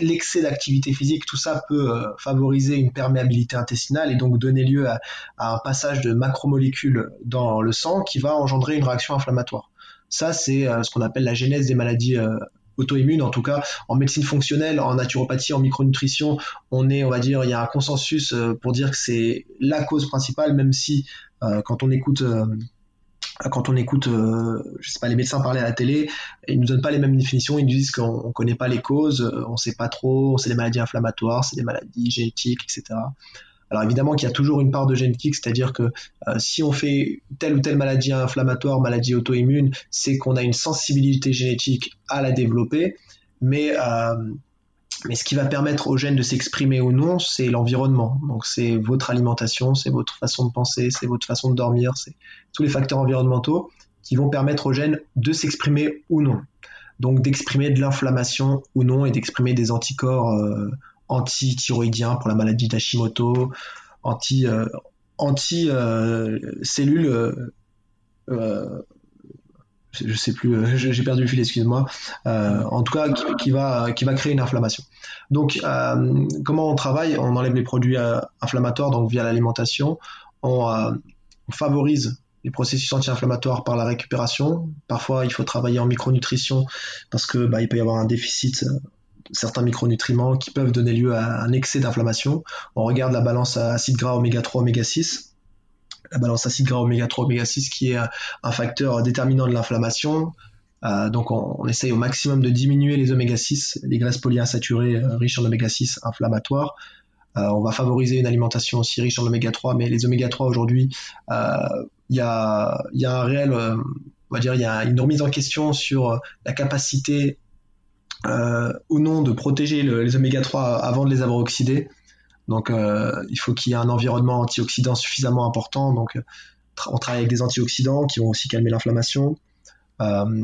l'excès d'activité physique, tout ça peut euh, favoriser une perméabilité intestinale et donc donner lieu à, un passage de macromolécules dans le sang qui va engendrer une réaction inflammatoire. Ça, c'est euh, ce qu'on appelle la genèse des maladies euh, auto-immunes. En tout cas, en médecine fonctionnelle, en naturopathie, en micronutrition, on est, on va dire, il y a un consensus pour dire que c'est la cause principale, même si euh, quand on écoute euh, quand on écoute, euh, je sais pas, les médecins parler à la télé, ils nous donnent pas les mêmes définitions. Ils nous disent qu'on ne connaît pas les causes, on sait pas trop, c'est des maladies inflammatoires, c'est des maladies génétiques, etc. Alors évidemment qu'il y a toujours une part de génétique, c'est-à-dire que si on fait telle ou telle maladie inflammatoire, maladie auto-immune, c'est qu'on a une sensibilité génétique à la développer, mais mais ce qui va permettre aux gènes de s'exprimer ou non, c'est l'environnement. Donc c'est votre alimentation, c'est votre façon de penser, c'est votre façon de dormir, c'est tous les facteurs environnementaux qui vont permettre aux gènes de s'exprimer ou non. Donc d'exprimer de l'inflammation ou non et d'exprimer des anticorps euh, anti-thyroïdiens pour la maladie d'Hashimoto, anti, euh, anti euh, cellules je sais plus, euh, j'ai perdu le fil, excuse-moi. Euh, en tout cas, qui, va créer une inflammation. Donc, euh, comment on travaille? On enlève les produits inflammatoires, donc via l'alimentation. On, favorise les processus anti-inflammatoires par la récupération. Parfois, il faut travailler en micronutrition parce que bah, il peut y avoir un déficit certains micronutriments qui peuvent donner lieu à un excès d'inflammation. On regarde la balance acide gras oméga 3 oméga 6 la balance acide gras oméga 3 oméga 6 qui est un facteur déterminant de l'inflammation. Euh, donc on, essaye au maximum de diminuer les oméga 6, les graisses polyinsaturées euh, riches en oméga 6 inflammatoires. Euh, on va favoriser une alimentation aussi riche en oméga 3, mais les oméga 3 aujourd'hui, il y a, un réel, on va dire, il y a une remise en question sur la capacité ou non de protéger les oméga 3 avant de les avoir oxydés. Donc euh, il faut qu'il y ait un environnement antioxydant suffisamment important. Donc euh, on travaille avec des antioxydants qui vont aussi calmer l'inflammation. Euh,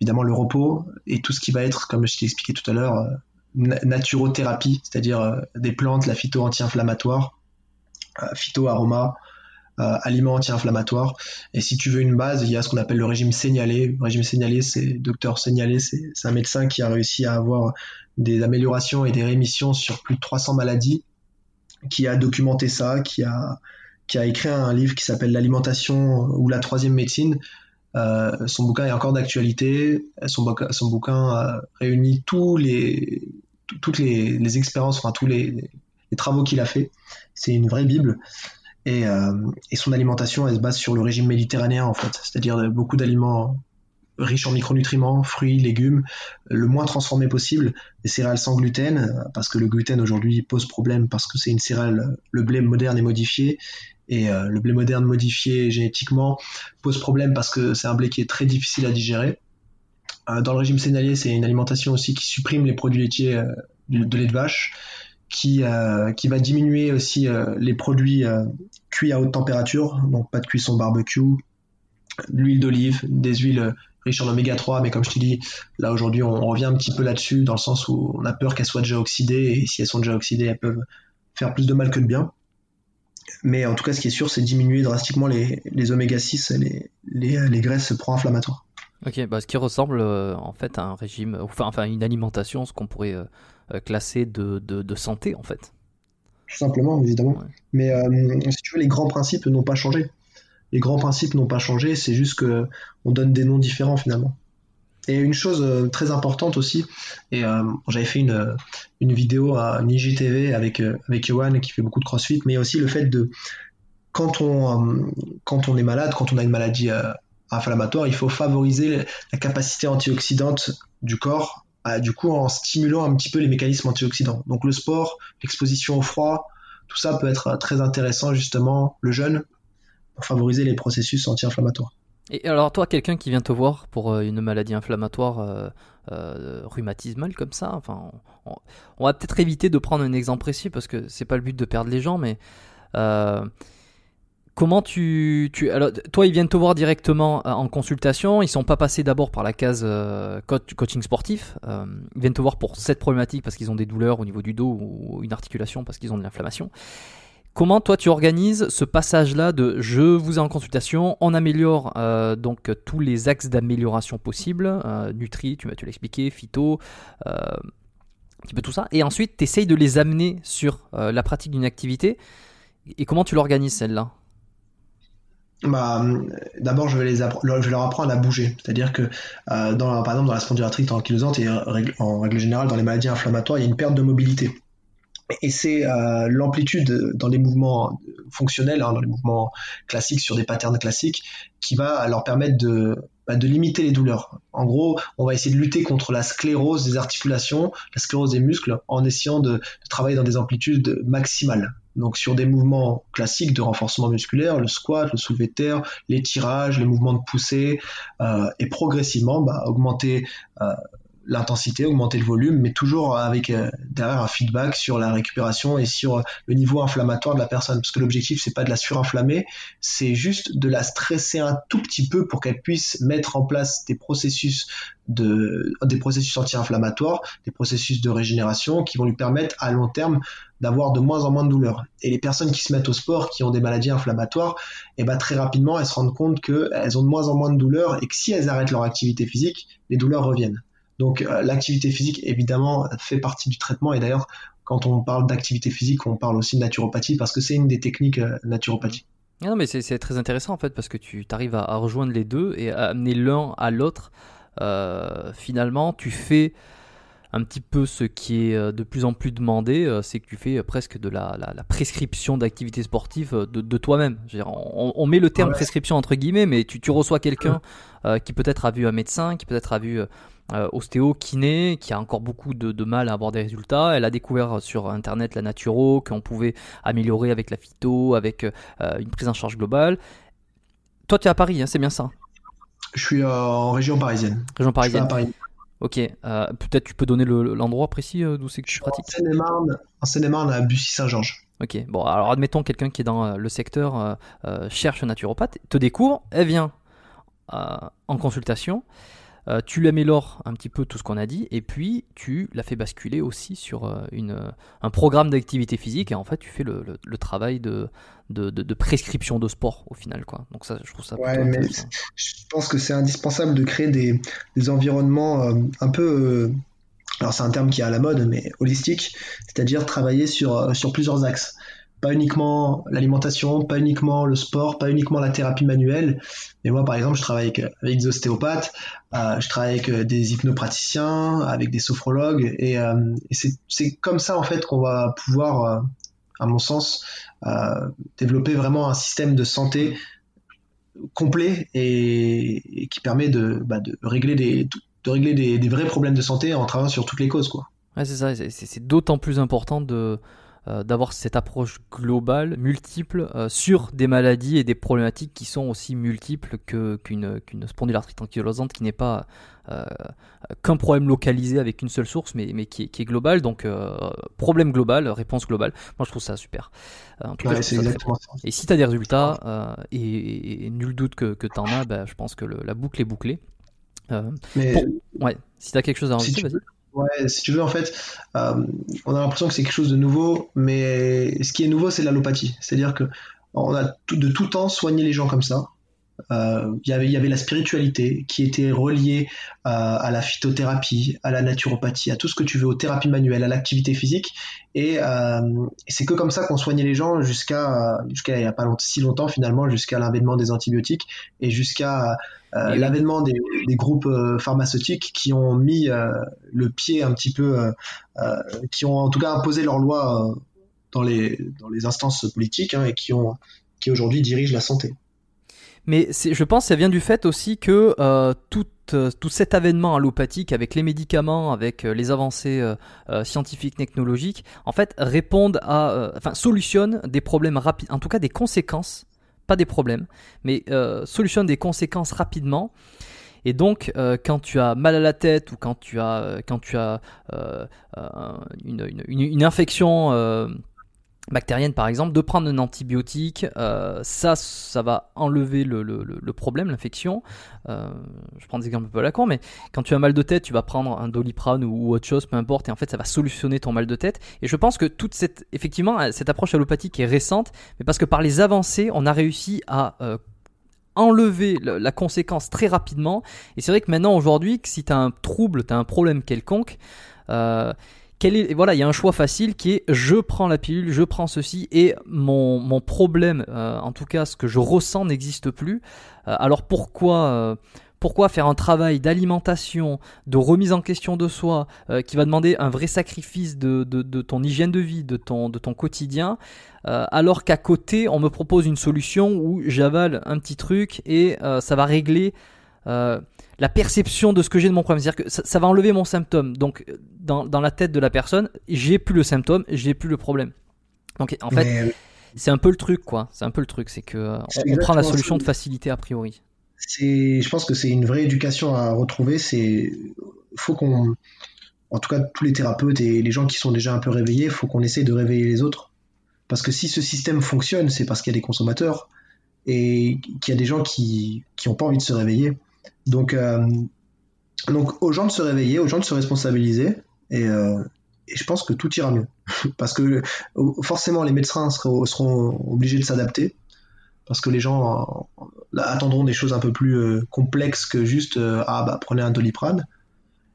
évidemment le repos et tout ce qui va être, comme je t'ai expliqué tout à l'heure, naturothérapie, c'est-à-dire des plantes, la phyto anti-inflammatoire, phyto-aroma, aliments anti-inflammatoires. Et si tu veux une base, il y a ce qu'on appelle le régime signalé. Le régime signalé, c'est docteur signalé, c'est un médecin qui a réussi à avoir des améliorations et des rémissions sur plus de 300 maladies qui a documenté ça, qui a, qui a écrit un livre qui s'appelle L'alimentation ou la troisième médecine. Euh, son bouquin est encore d'actualité. Son, bouquin, son bouquin euh, réunit tous les, toutes les, les expériences, enfin tous les, les travaux qu'il a fait. C'est une vraie bible. Et, euh, et, son alimentation, elle se base sur le régime méditerranéen en fait, c'est-à-dire beaucoup d'aliments riche en micronutriments, fruits, légumes, le moins transformé possible, des céréales sans gluten, parce que le gluten aujourd'hui pose problème parce que c'est une céréale, le blé moderne est modifié, et euh, le blé moderne modifié génétiquement pose problème parce que c'est un blé qui est très difficile à digérer. Euh, dans le régime sénalier, c'est une alimentation aussi qui supprime les produits laitiers euh, de lait de vache, qui, qui va diminuer aussi les produits cuits à haute température, donc pas de cuisson barbecue, l'huile d'olive, des huiles riche en oméga 3, mais comme je te dis, là aujourd'hui on revient un petit peu là-dessus, dans le sens où on a peur qu'elles soient déjà oxydées, et si elles sont déjà oxydées, elles peuvent faire plus de mal que de bien. Mais en tout cas, ce qui est sûr, c'est diminuer drastiquement les, oméga 6, les, les, graisses pro-inflammatoires. Ok, bah, ce qui ressemble euh, en fait à un régime, enfin, une alimentation, ce qu'on pourrait euh, classer de, de, santé en fait. Tout simplement, évidemment. Mais euh, si tu veux, les grands principes n'ont pas changé les grands principes n'ont pas changé, c'est juste que on donne des noms différents finalement. Et une chose euh, très importante aussi, et euh, j'avais fait une, une vidéo à Niji TV avec euh, avec Yohan qui fait beaucoup de CrossFit, mais aussi le fait de quand on quand on est malade, quand on a une maladie inflammatoire, il faut favoriser la capacité antioxydante du corps, du coup en stimulant un petit peu les mécanismes antioxydants. Donc le sport, l'exposition au froid, tout ça peut être très intéressant justement. Le jeûne, pour favoriser les processus anti-inflammatoires. Et alors toi, quelqu'un qui vient te voir pour une maladie inflammatoire rhumatismale comme ça, enfin, on, va peut-être éviter de prendre un exemple précis parce que c'est pas le but de perdre les gens, mais Comment tu, tu alors, toi ils viennent te voir directement euh, en consultation, ils sont pas passés d'abord par la case euh, coaching sportif, euh, ils viennent te voir pour cette problématique parce qu'ils ont des douleurs au niveau du dos ou une articulation parce qu'ils ont de l'inflammation. Comment toi tu organises ce passage-là de je vous ai en consultation, on améliore donc tous les axes d'amélioration possibles, Nutri, tu tu l'expliquer, phyto, un petit peu tout ça, et ensuite tu essayes de les amener sur la pratique d'une activité. Et comment tu l'organises celle-là? Bah, d'abord, je vais les je vais leur apprendre à bouger. C'est-à-dire que, euh, dans, par exemple, dans la spondylarthrite ankylosante et en règle générale dans les maladies inflammatoires, il y a une perte de mobilité. Et c'est euh, l'amplitude dans les mouvements fonctionnels, hein, dans les mouvements classiques sur des patterns classiques, qui va leur permettre de, bah, de limiter les douleurs. En gros, on va essayer de lutter contre la sclérose des articulations, la sclérose des muscles, en essayant de travailler dans des amplitudes maximales. Donc sur des mouvements classiques de renforcement musculaire, le squat, le soulevé de terre, les tirages, les mouvements de poussée, euh, et progressivement bah, augmenter euh, l'intensité, augmenter le volume, mais toujours avec euh, derrière un feedback sur la récupération et sur le niveau inflammatoire de la personne. Parce que l'objectif, c'est pas de la surinflammer, c'est juste de la stresser un tout petit peu pour qu'elle puisse mettre en place des processus de, des processus anti-inflammatoires, des processus de régénération qui vont lui permettre à long terme d'avoir de moins en moins de douleurs. Et les personnes qui se mettent au sport, qui ont des maladies inflammatoires, et eh ben très rapidement, elles se rendent compte qu'elles ont de moins en moins de douleurs et que si elles arrêtent leur activité physique, les douleurs reviennent. Donc euh, l'activité physique, évidemment, fait partie du traitement. Et d'ailleurs, quand on parle d'activité physique, on parle aussi de naturopathie parce que c'est une des techniques euh, naturopathie. Non, mais c'est très intéressant en fait parce que tu arrives à, rejoindre les deux et à amener l'un à l'autre. Euh, finalement, tu fais un petit peu ce qui est de plus en plus demandé, c'est que tu fais presque de la, prescription d'activité sportive de, toi-même. On, met le terme prescription entre guillemets, mais tu, tu reçois quelqu'un qui peut-être a vu un médecin, qui peut-être a vu euh, ostéo, kiné, qui a encore beaucoup de, mal à avoir des résultats. Elle a découvert sur internet la naturo, qu'on pouvait améliorer avec la phyto, avec euh, une prise en charge globale. Toi, tu es à Paris, hein, c'est bien ça? Je suis euh, en région parisienne. Région parisienne. à Paris. Ok, peut-être tu peux donner l'endroit précis d'où c'est que tu pratiques? En Seine-et-Marne, à Bussy-Saint-Georges. Ok, bon, alors admettons quelqu'un qui est dans le secteur cherche un naturopathe, te découvre, elle vient en consultation. Euh, tu l'améliores un petit peu tout ce qu'on a dit, et puis tu la fais basculer aussi sur euh, une, un programme d'activité physique, et en fait tu fais le, le, travail de, de, de, prescription de sport au final. Quoi. Donc ça, je trouve ça ouais, mais Je pense que c'est indispensable de créer des, des environnements euh, un peu... alors c'est un terme qui est à la mode, mais holistique, c'est-à-dire travailler sur, sur plusieurs axes pas uniquement l'alimentation, pas uniquement le sport, pas uniquement la thérapie manuelle. Mais moi, par exemple, je travaille avec, des ostéopathes, euh, je travaille avec euh, des hypnopraticiens, avec des sophrologues, et, euh, c'est comme ça en fait qu'on va pouvoir, à mon sens, développer vraiment un système de santé complet et, qui permet de, bah, régler, des, vrais problèmes de santé en travaillant sur toutes les causes, quoi. C'est ça. C'est d'autant plus important de euh, d'avoir cette approche globale, multiple, euh, sur des maladies et des problématiques qui sont aussi multiples qu'une spondylarthrite ankylosante qui n'est pas euh, qu'un problème localisé avec une seule source, mais, mais qui, est, qui est global. Donc, problème global, réponse globale. Moi, je trouve ça super. En tout cas, exactement ça. Et si tu as des résultats, et, nul doute que, que tu en as, bah, je pense que la boucle est bouclée. mais ouais, si tu as quelque chose à rajouter, vas-y. Ouais, si tu veux, en fait, euh, on a l'impression que c'est quelque chose de nouveau, mais ce qui est nouveau, c'est l'allopathie. C'est-à-dire que on a de tout temps soigné les gens comme ça. Euh, y il y avait la spiritualité qui était reliée euh, à la phytothérapie, à la naturopathie, à tout ce que tu veux, aux thérapies manuelles, à l'activité physique. Et, euh, c'est que comme ça qu'on soignait les gens jusqu'à jusqu'à il n'y a pas si longtemps finalement, jusqu'à l'avènement des antibiotiques et jusqu'à l'avènement des, des, groupes pharmaceutiques qui ont mis le pied un petit peu, qui ont en tout cas imposé leurs lois dans les dans les instances politiques hein, et qui ont qui aujourd'hui dirigent la santé. Mais je pense que ça vient du fait aussi que euh, tout, euh, tout, cet avènement allopathique avec les médicaments, avec euh, les avancées scientifiques, technologiques, en fait, répondent à, enfin, solutionnent des problèmes rapides, en tout cas des conséquences pas des problèmes, mais solutionne des conséquences rapidement. Et donc, quand tu as mal à la tête ou quand tu as, quand tu as une, une, une, infection bactérienne par exemple, de prendre un antibiotique, euh, ça, ça va enlever le, le, problème, l'infection. Euh, je prends des exemples un peu à la con, mais quand tu as mal de tête, tu vas prendre un doliprane ou, autre chose, peu importe, et en fait, ça va solutionner ton mal de tête. Et je pense que toute cette, effectivement, cette approche allopathique est récente, mais parce que par les avancées, on a réussi à euh, enlever la conséquence très rapidement. Et c'est vrai que maintenant, aujourd'hui, si tu as un trouble, tu as un problème quelconque, euh, voilà, il y a un choix facile qui est je prends la pilule, je prends ceci et mon, mon problème, euh, en tout cas ce que je ressens n'existe plus. Euh, alors pourquoi euh, pourquoi faire un travail d'alimentation, de remise en question de soi, qui va demander un vrai sacrifice de, de, de, ton hygiène de vie, de ton, de ton quotidien, alors qu'à côté, on me propose une solution où j'avale un petit truc et ça va régler la perception de ce que j'ai de mon problème. C'est-à-dire que ça, va enlever mon symptôme. Donc, dans, dans, la tête de la personne, j'ai plus le symptôme, j'ai plus le problème. Donc, en fait, c'est un peu le truc, quoi. C'est un peu le truc, c'est que on, prend la solution de facilité a priori. C'est, je pense que c'est une vraie éducation à retrouver. C'est, faut qu'on, en tout cas, tous les thérapeutes et les gens qui sont déjà un peu réveillés, faut qu'on essaye de réveiller les autres. Parce que si ce système fonctionne, c'est parce qu'il y a des consommateurs et qu'il y a des gens qui n'ont pas envie de se réveiller. Donc, euh, donc aux gens de se réveiller, aux gens de se responsabiliser, euh, et, je pense que tout ira mieux. parce que forcément, les médecins seront, obligés de s'adapter, parce que les gens euh, attendront des choses un peu plus complexes que juste ah bah prenez un doliprane.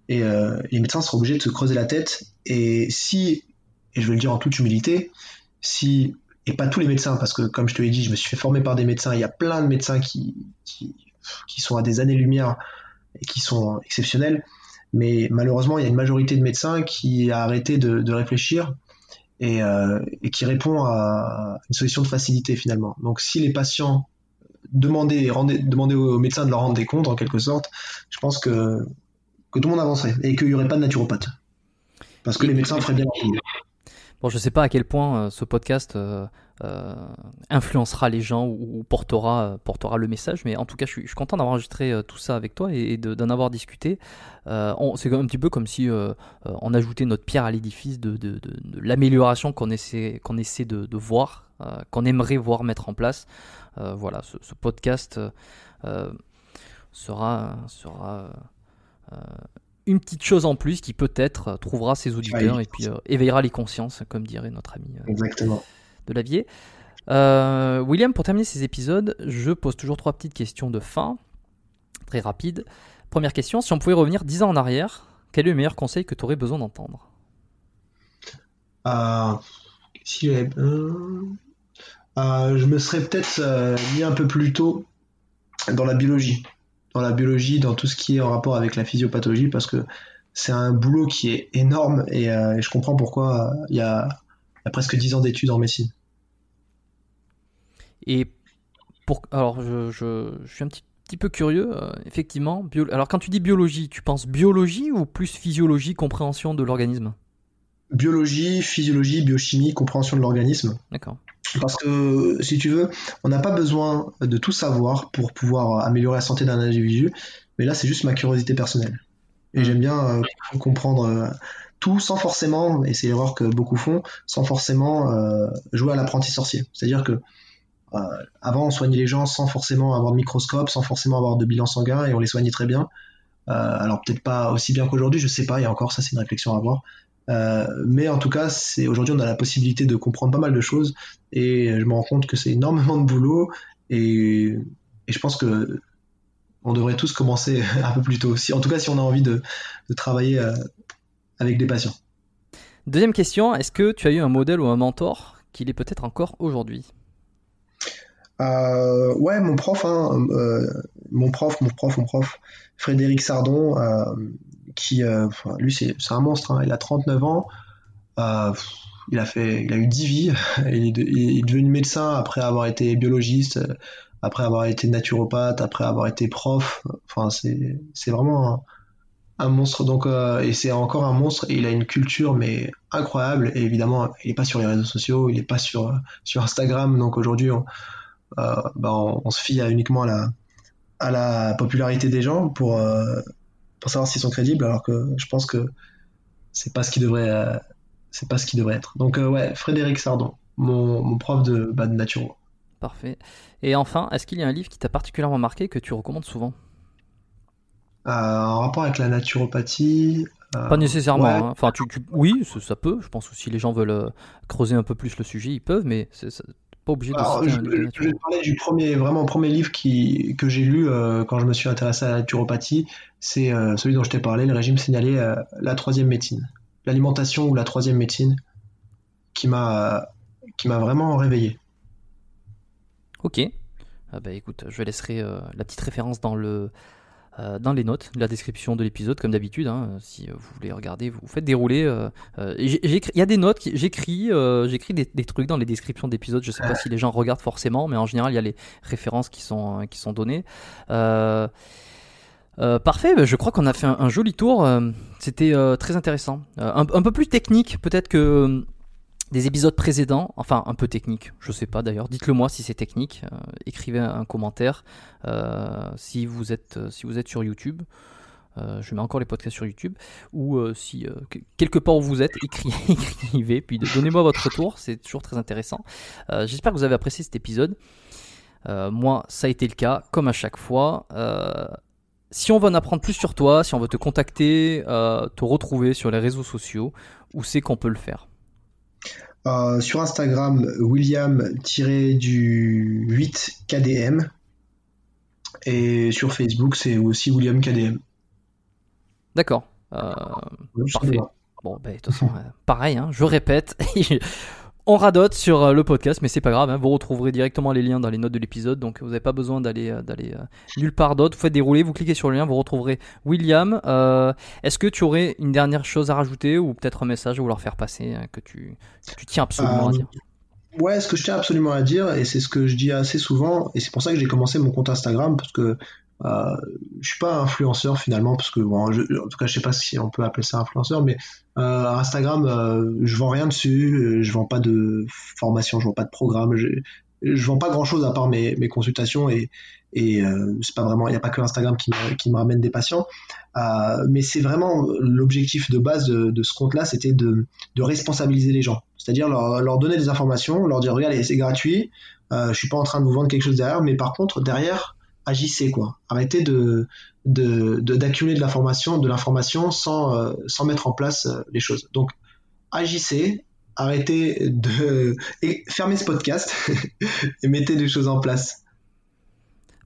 Et les médecins seront obligés de se creuser la tête. Et si, et je vais le dire en toute humilité, si et pas tous les médecins, parce que comme je te l'ai dit, je me suis fait former par des médecins. Il y a plein de médecins qui, qui sont à des années-lumière et qui sont exceptionnels. Mais malheureusement, il y a une majorité de médecins qui a arrêté de, réfléchir euh, et, qui répond à une solution de facilité finalement. Donc si les patients demandaient, demandaient aux médecins de leur rendre des comptes en quelque sorte, je pense que, que tout le monde avancerait et qu'il n'y aurait pas de naturopathe. Parce que les médecins feraient bien leur Bon, je ne sais pas à quel point euh, ce podcast euh, euh, influencera les gens ou, portera, portera le message, mais en tout cas, je suis, content d'avoir enregistré tout ça avec toi et, d'en avoir discuté. c'est un petit peu comme si on ajoutait notre pierre à l'édifice de, de, l'amélioration qu'on essaie, essaie de, voir, qu'on aimerait voir mettre en place. voilà, ce, ce podcast sera, sera une petite chose en plus qui peut-être euh, trouvera ses auditeurs et puis euh, éveillera les consciences, comme dirait notre ami euh, Exactement. de Lavier. William, pour terminer ces épisodes, je pose toujours trois petites questions de fin, très rapides. Première question, si on pouvait revenir dix ans en arrière, quel est le meilleur conseil que tu aurais besoin d'entendre? Si je me serais peut-être mis un peu plus tôt dans la biologie dans la biologie, dans tout ce qui est en rapport avec la physiopathologie, parce que c'est un boulot qui est énorme et, euh, je comprends pourquoi il y, a, presque 10 ans d'études en médecine. Et pour, alors, je, suis un petit, peu curieux, euh, effectivement. alors, quand tu dis biologie, tu penses biologie ou plus physiologie, compréhension de l'organisme? Biologie, physiologie, biochimie, compréhension de l'organisme. D'accord. Parce que, si tu veux, on n'a pas besoin de tout savoir pour pouvoir améliorer la santé d'un individu, mais là, c'est juste ma curiosité personnelle. Et mm. j'aime bien euh, comprendre euh, tout sans forcément, et c'est l'erreur que beaucoup font, sans forcément euh, jouer à l'apprenti sorcier. C'est-à-dire que avant, on soignait les gens sans forcément avoir de microscope, sans forcément avoir de bilan sanguin, et on les soignait très bien. alors peut-être pas aussi bien qu'aujourd'hui, je sais pas, et encore ça c'est une réflexion à avoir. Euh, mais en tout cas, c'est aujourd'hui on a la possibilité de comprendre pas mal de choses. Et je me rends compte que c'est énormément de boulot. Et, je pense que on devrait tous commencer un peu plus tôt. Si, en tout cas, si on a envie de, travailler euh, avec des patients. Deuxième question, est-ce que tu as eu un modèle ou un mentor qu'il est peut-être encore aujourd'hui? Euh, Ouais, mon prof, hein, mon prof, mon prof, mon prof, Frédéric Sardon, qui, euh, lui, c'est un monstre. Hein. Il a 39 ans. Euh, il a fait, il a eu 10 vies. Il est, devenu médecin après avoir été biologiste, après avoir été naturopathe, après avoir été prof. Enfin, c'est vraiment un, monstre. Donc, euh, et c'est encore un monstre. Et il a une culture mais incroyable. Et évidemment, il n'est pas sur les réseaux sociaux, il n'est pas sur sur Instagram. Donc aujourd'hui, bah, on, se fie uniquement à la, à la popularité des gens pour, pour savoir s'ils sont crédibles, alors que je pense que c'est pas ce qui devrait, c'est pas ce qui devrait être. Donc ouais, Frédéric Sardon, mon, mon prof de, bah, de nature. Parfait. Et enfin, est-ce qu'il y a un livre qui t'a particulièrement marqué que tu recommandes souvent? Euh, En rapport avec la naturopathie. Euh, pas nécessairement. Hein. Enfin, tu, oui, ça, peut. Je pense que si les gens veulent euh, creuser un peu plus le sujet, ils peuvent, mais c'est pas obligé de. Alors, je, vais parler du premier, vraiment premier livre qui, que j'ai lu quand je me suis intéressé à la naturopathie. C'est celui dont je t'ai parlé, le régime signalé, la troisième médecine, l'alimentation ou la troisième médecine, qui m'a qui m'a vraiment réveillé. Ok. Ah bah écoute, je laisserai euh, la petite référence dans le euh, dans les notes, la description de l'épisode, comme d'habitude. Hein, si vous voulez regarder, vous faites dérouler. Euh, il y a des notes, j'écris, j'écris des, des, trucs dans les descriptions d'épisodes. Je sais pas si les gens regardent forcément, mais en général, il y a les références qui sont qui sont données. parfait, bah, je crois qu'on a fait un, joli tour. C'était très intéressant, un, un, peu plus technique peut-être que des épisodes précédents, enfin un peu technique, je sais pas d'ailleurs. Dites-le moi si c'est technique. Euh, écrivez un commentaire euh, si vous êtes euh, si vous êtes sur YouTube. je mets encore les podcasts sur YouTube. Ou si quelque part où vous êtes, écrivez, puis donnez-moi votre retour. C'est toujours très intéressant. J'espère que vous avez apprécié cet épisode. moi, ça a été le cas, comme à chaque fois. si on veut en apprendre plus sur toi, si on veut te contacter, te retrouver sur les réseaux sociaux, où c'est qu'on peut le faire? Euh, sur Instagram, William-du-8KDM. Et sur Facebook, c'est aussi William KDM. D'accord. Euh, parfait. Bon, ben, de toute façon, euh, pareil, hein, je répète. On radote sur euh, le podcast, mais c'est pas grave. Hein, vous retrouverez directement les liens dans les notes de l'épisode, donc vous n'avez pas besoin d'aller euh, d'aller euh, nulle part d'autre. Vous faites dérouler, vous cliquez sur le lien, vous retrouverez William. Est-ce que tu aurais une dernière chose à rajouter ou peut-être un message à vouloir faire passer que tu, tu tiens absolument à dire? Ouais, ce que je tiens absolument à dire, et c'est ce que je dis assez souvent, et c'est pour ça que j'ai commencé mon compte Instagram, parce que euh, je suis pas influenceur finalement parce que bon, en tout cas je sais pas si on peut appeler ça influenceur, mais euh, Instagram euh, je vends rien dessus, euh, je vends pas de formation, je vends pas de programme, je, je vends pas grand chose à part mes, consultations et, euh, c'est pas vraiment il n'y a pas que Instagram qui me, ramène des patients. Mais c'est vraiment l'objectif de base de, ce compte là c'était de, responsabiliser les gens. C'est-à-dire leur, donner des informations leur dire regardez c'est gratuit je suis pas en train de vous vendre quelque chose derrière mais par contre derrière agissez quoi. Arrêtez de d'accumuler de, de l'information, de l'information sans euh, sans mettre en place euh, les choses. Donc agissez, arrêtez de et fermez ce podcast et mettez des choses en place.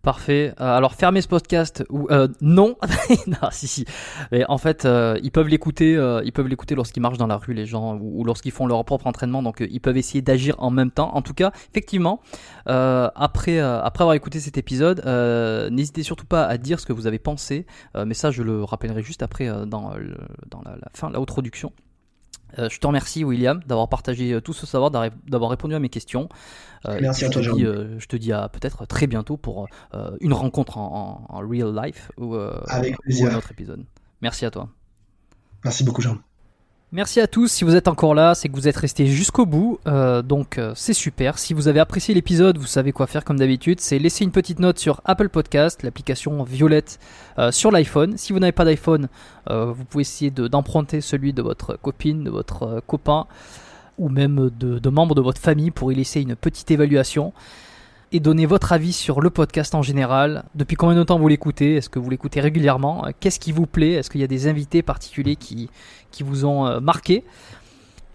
Parfait. Euh, alors fermer ce podcast ou euh, non. non, si si. Mais en fait, euh, ils peuvent l'écouter. ils peuvent l'écouter lorsqu'ils marchent dans la rue, les gens, ou, lorsqu'ils font leur propre entraînement. Donc ils peuvent essayer d'agir en même temps. En tout cas, effectivement, après après avoir écouté cet épisode, n'hésitez surtout pas à dire ce que vous avez pensé. mais ça, je le rappellerai juste après dans dans la, la fin. Euh, je te remercie William d'avoir partagé euh, tout ce savoir, d'avoir répondu à mes questions. Euh, Merci à toi. Je te, dis, je te dis à peut-être très bientôt pour une rencontre en, en, real life ou, ou, un autre épisode. Merci à toi. Merci beaucoup Jean. Merci à tous. Si vous êtes encore là, c'est que vous êtes restés jusqu'au bout. Euh, donc euh, c'est super. Si vous avez apprécié l'épisode, vous savez quoi faire comme d'habitude. C'est laisser une petite note sur Apple Podcast, l'application violette euh, sur l'iPhone. Si vous n'avez pas d'iPhone, vous pouvez essayer d'emprunter celui de votre copine, de votre copain ou même de, de membres de votre famille pour y laisser une petite évaluation et donner votre avis sur le podcast en général. Depuis combien de temps vous l'écoutez? Est-ce que vous l'écoutez régulièrement? Qu'est-ce qui vous plaît? Est-ce qu'il y a des invités particuliers qui, qui vous ont euh, marqué?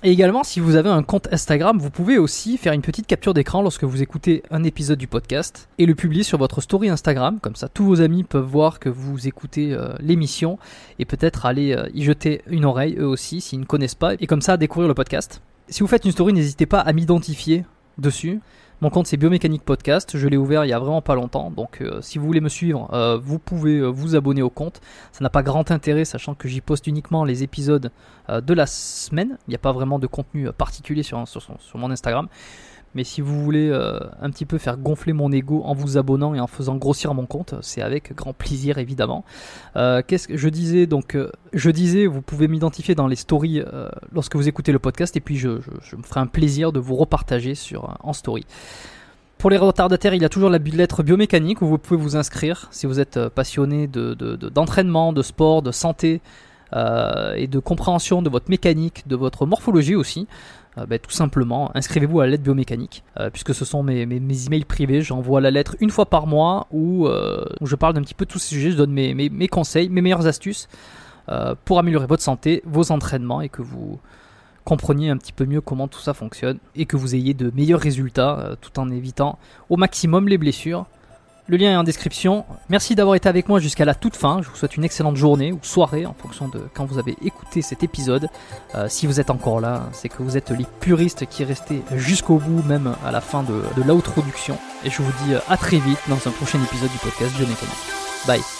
Et également, si vous avez un compte Instagram, vous pouvez aussi faire une petite capture d'écran lorsque vous écoutez un épisode du podcast et le publier sur votre story Instagram. Comme ça, tous vos amis peuvent voir que vous écoutez euh, l'émission et peut-être aller euh, y jeter une oreille eux aussi s'ils ne connaissent pas et comme ça découvrir le podcast. Si vous faites une story, n'hésitez pas à m'identifier dessus. Mon compte c'est Biomécanique Podcast, je l'ai ouvert il y a vraiment pas longtemps, donc euh, si vous voulez me suivre, euh, vous pouvez euh, vous abonner au compte. Ça n'a pas grand intérêt sachant que j'y poste uniquement les épisodes de la semaine, il n'y a pas vraiment de contenu particulier sur, mon Instagram. Mais si vous voulez euh, un petit peu faire gonfler mon ego en vous abonnant et en faisant grossir mon compte, c'est avec grand plaisir évidemment. Euh, qu'est-ce que je disais donc euh, Je disais, vous pouvez m'identifier dans les stories lorsque vous écoutez le podcast et puis je, me ferai un plaisir de vous repartager sur en story. Pour les retardataires, il y a toujours la lettre biomécanique où vous pouvez vous inscrire si vous êtes passionné d'entraînement, de, sport, de santé et de compréhension de votre mécanique, de votre morphologie aussi. Euh, ben, tout simplement, inscrivez-vous à la lettre biomécanique, euh, puisque ce sont mes, mes, emails privés. J'envoie la lettre une fois par mois où, euh, où je parle d'un petit peu de tous ces sujets, je donne mes, conseils, mes meilleures astuces pour améliorer votre santé, vos entraînements et que vous compreniez un petit peu mieux comment tout ça fonctionne et que vous ayez de meilleurs résultats tout en évitant au maximum les blessures. Le lien est en description. Merci d'avoir été avec moi jusqu'à la toute fin. Je vous souhaite une excellente journée ou soirée en fonction de quand vous avez écouté cet épisode. Euh, si vous êtes encore là, c'est que vous êtes les puristes qui restaient jusqu'au bout, même à la fin de, de l'introduction. Et je vous dis à très vite dans un prochain épisode du podcast Biomécanique. Bye.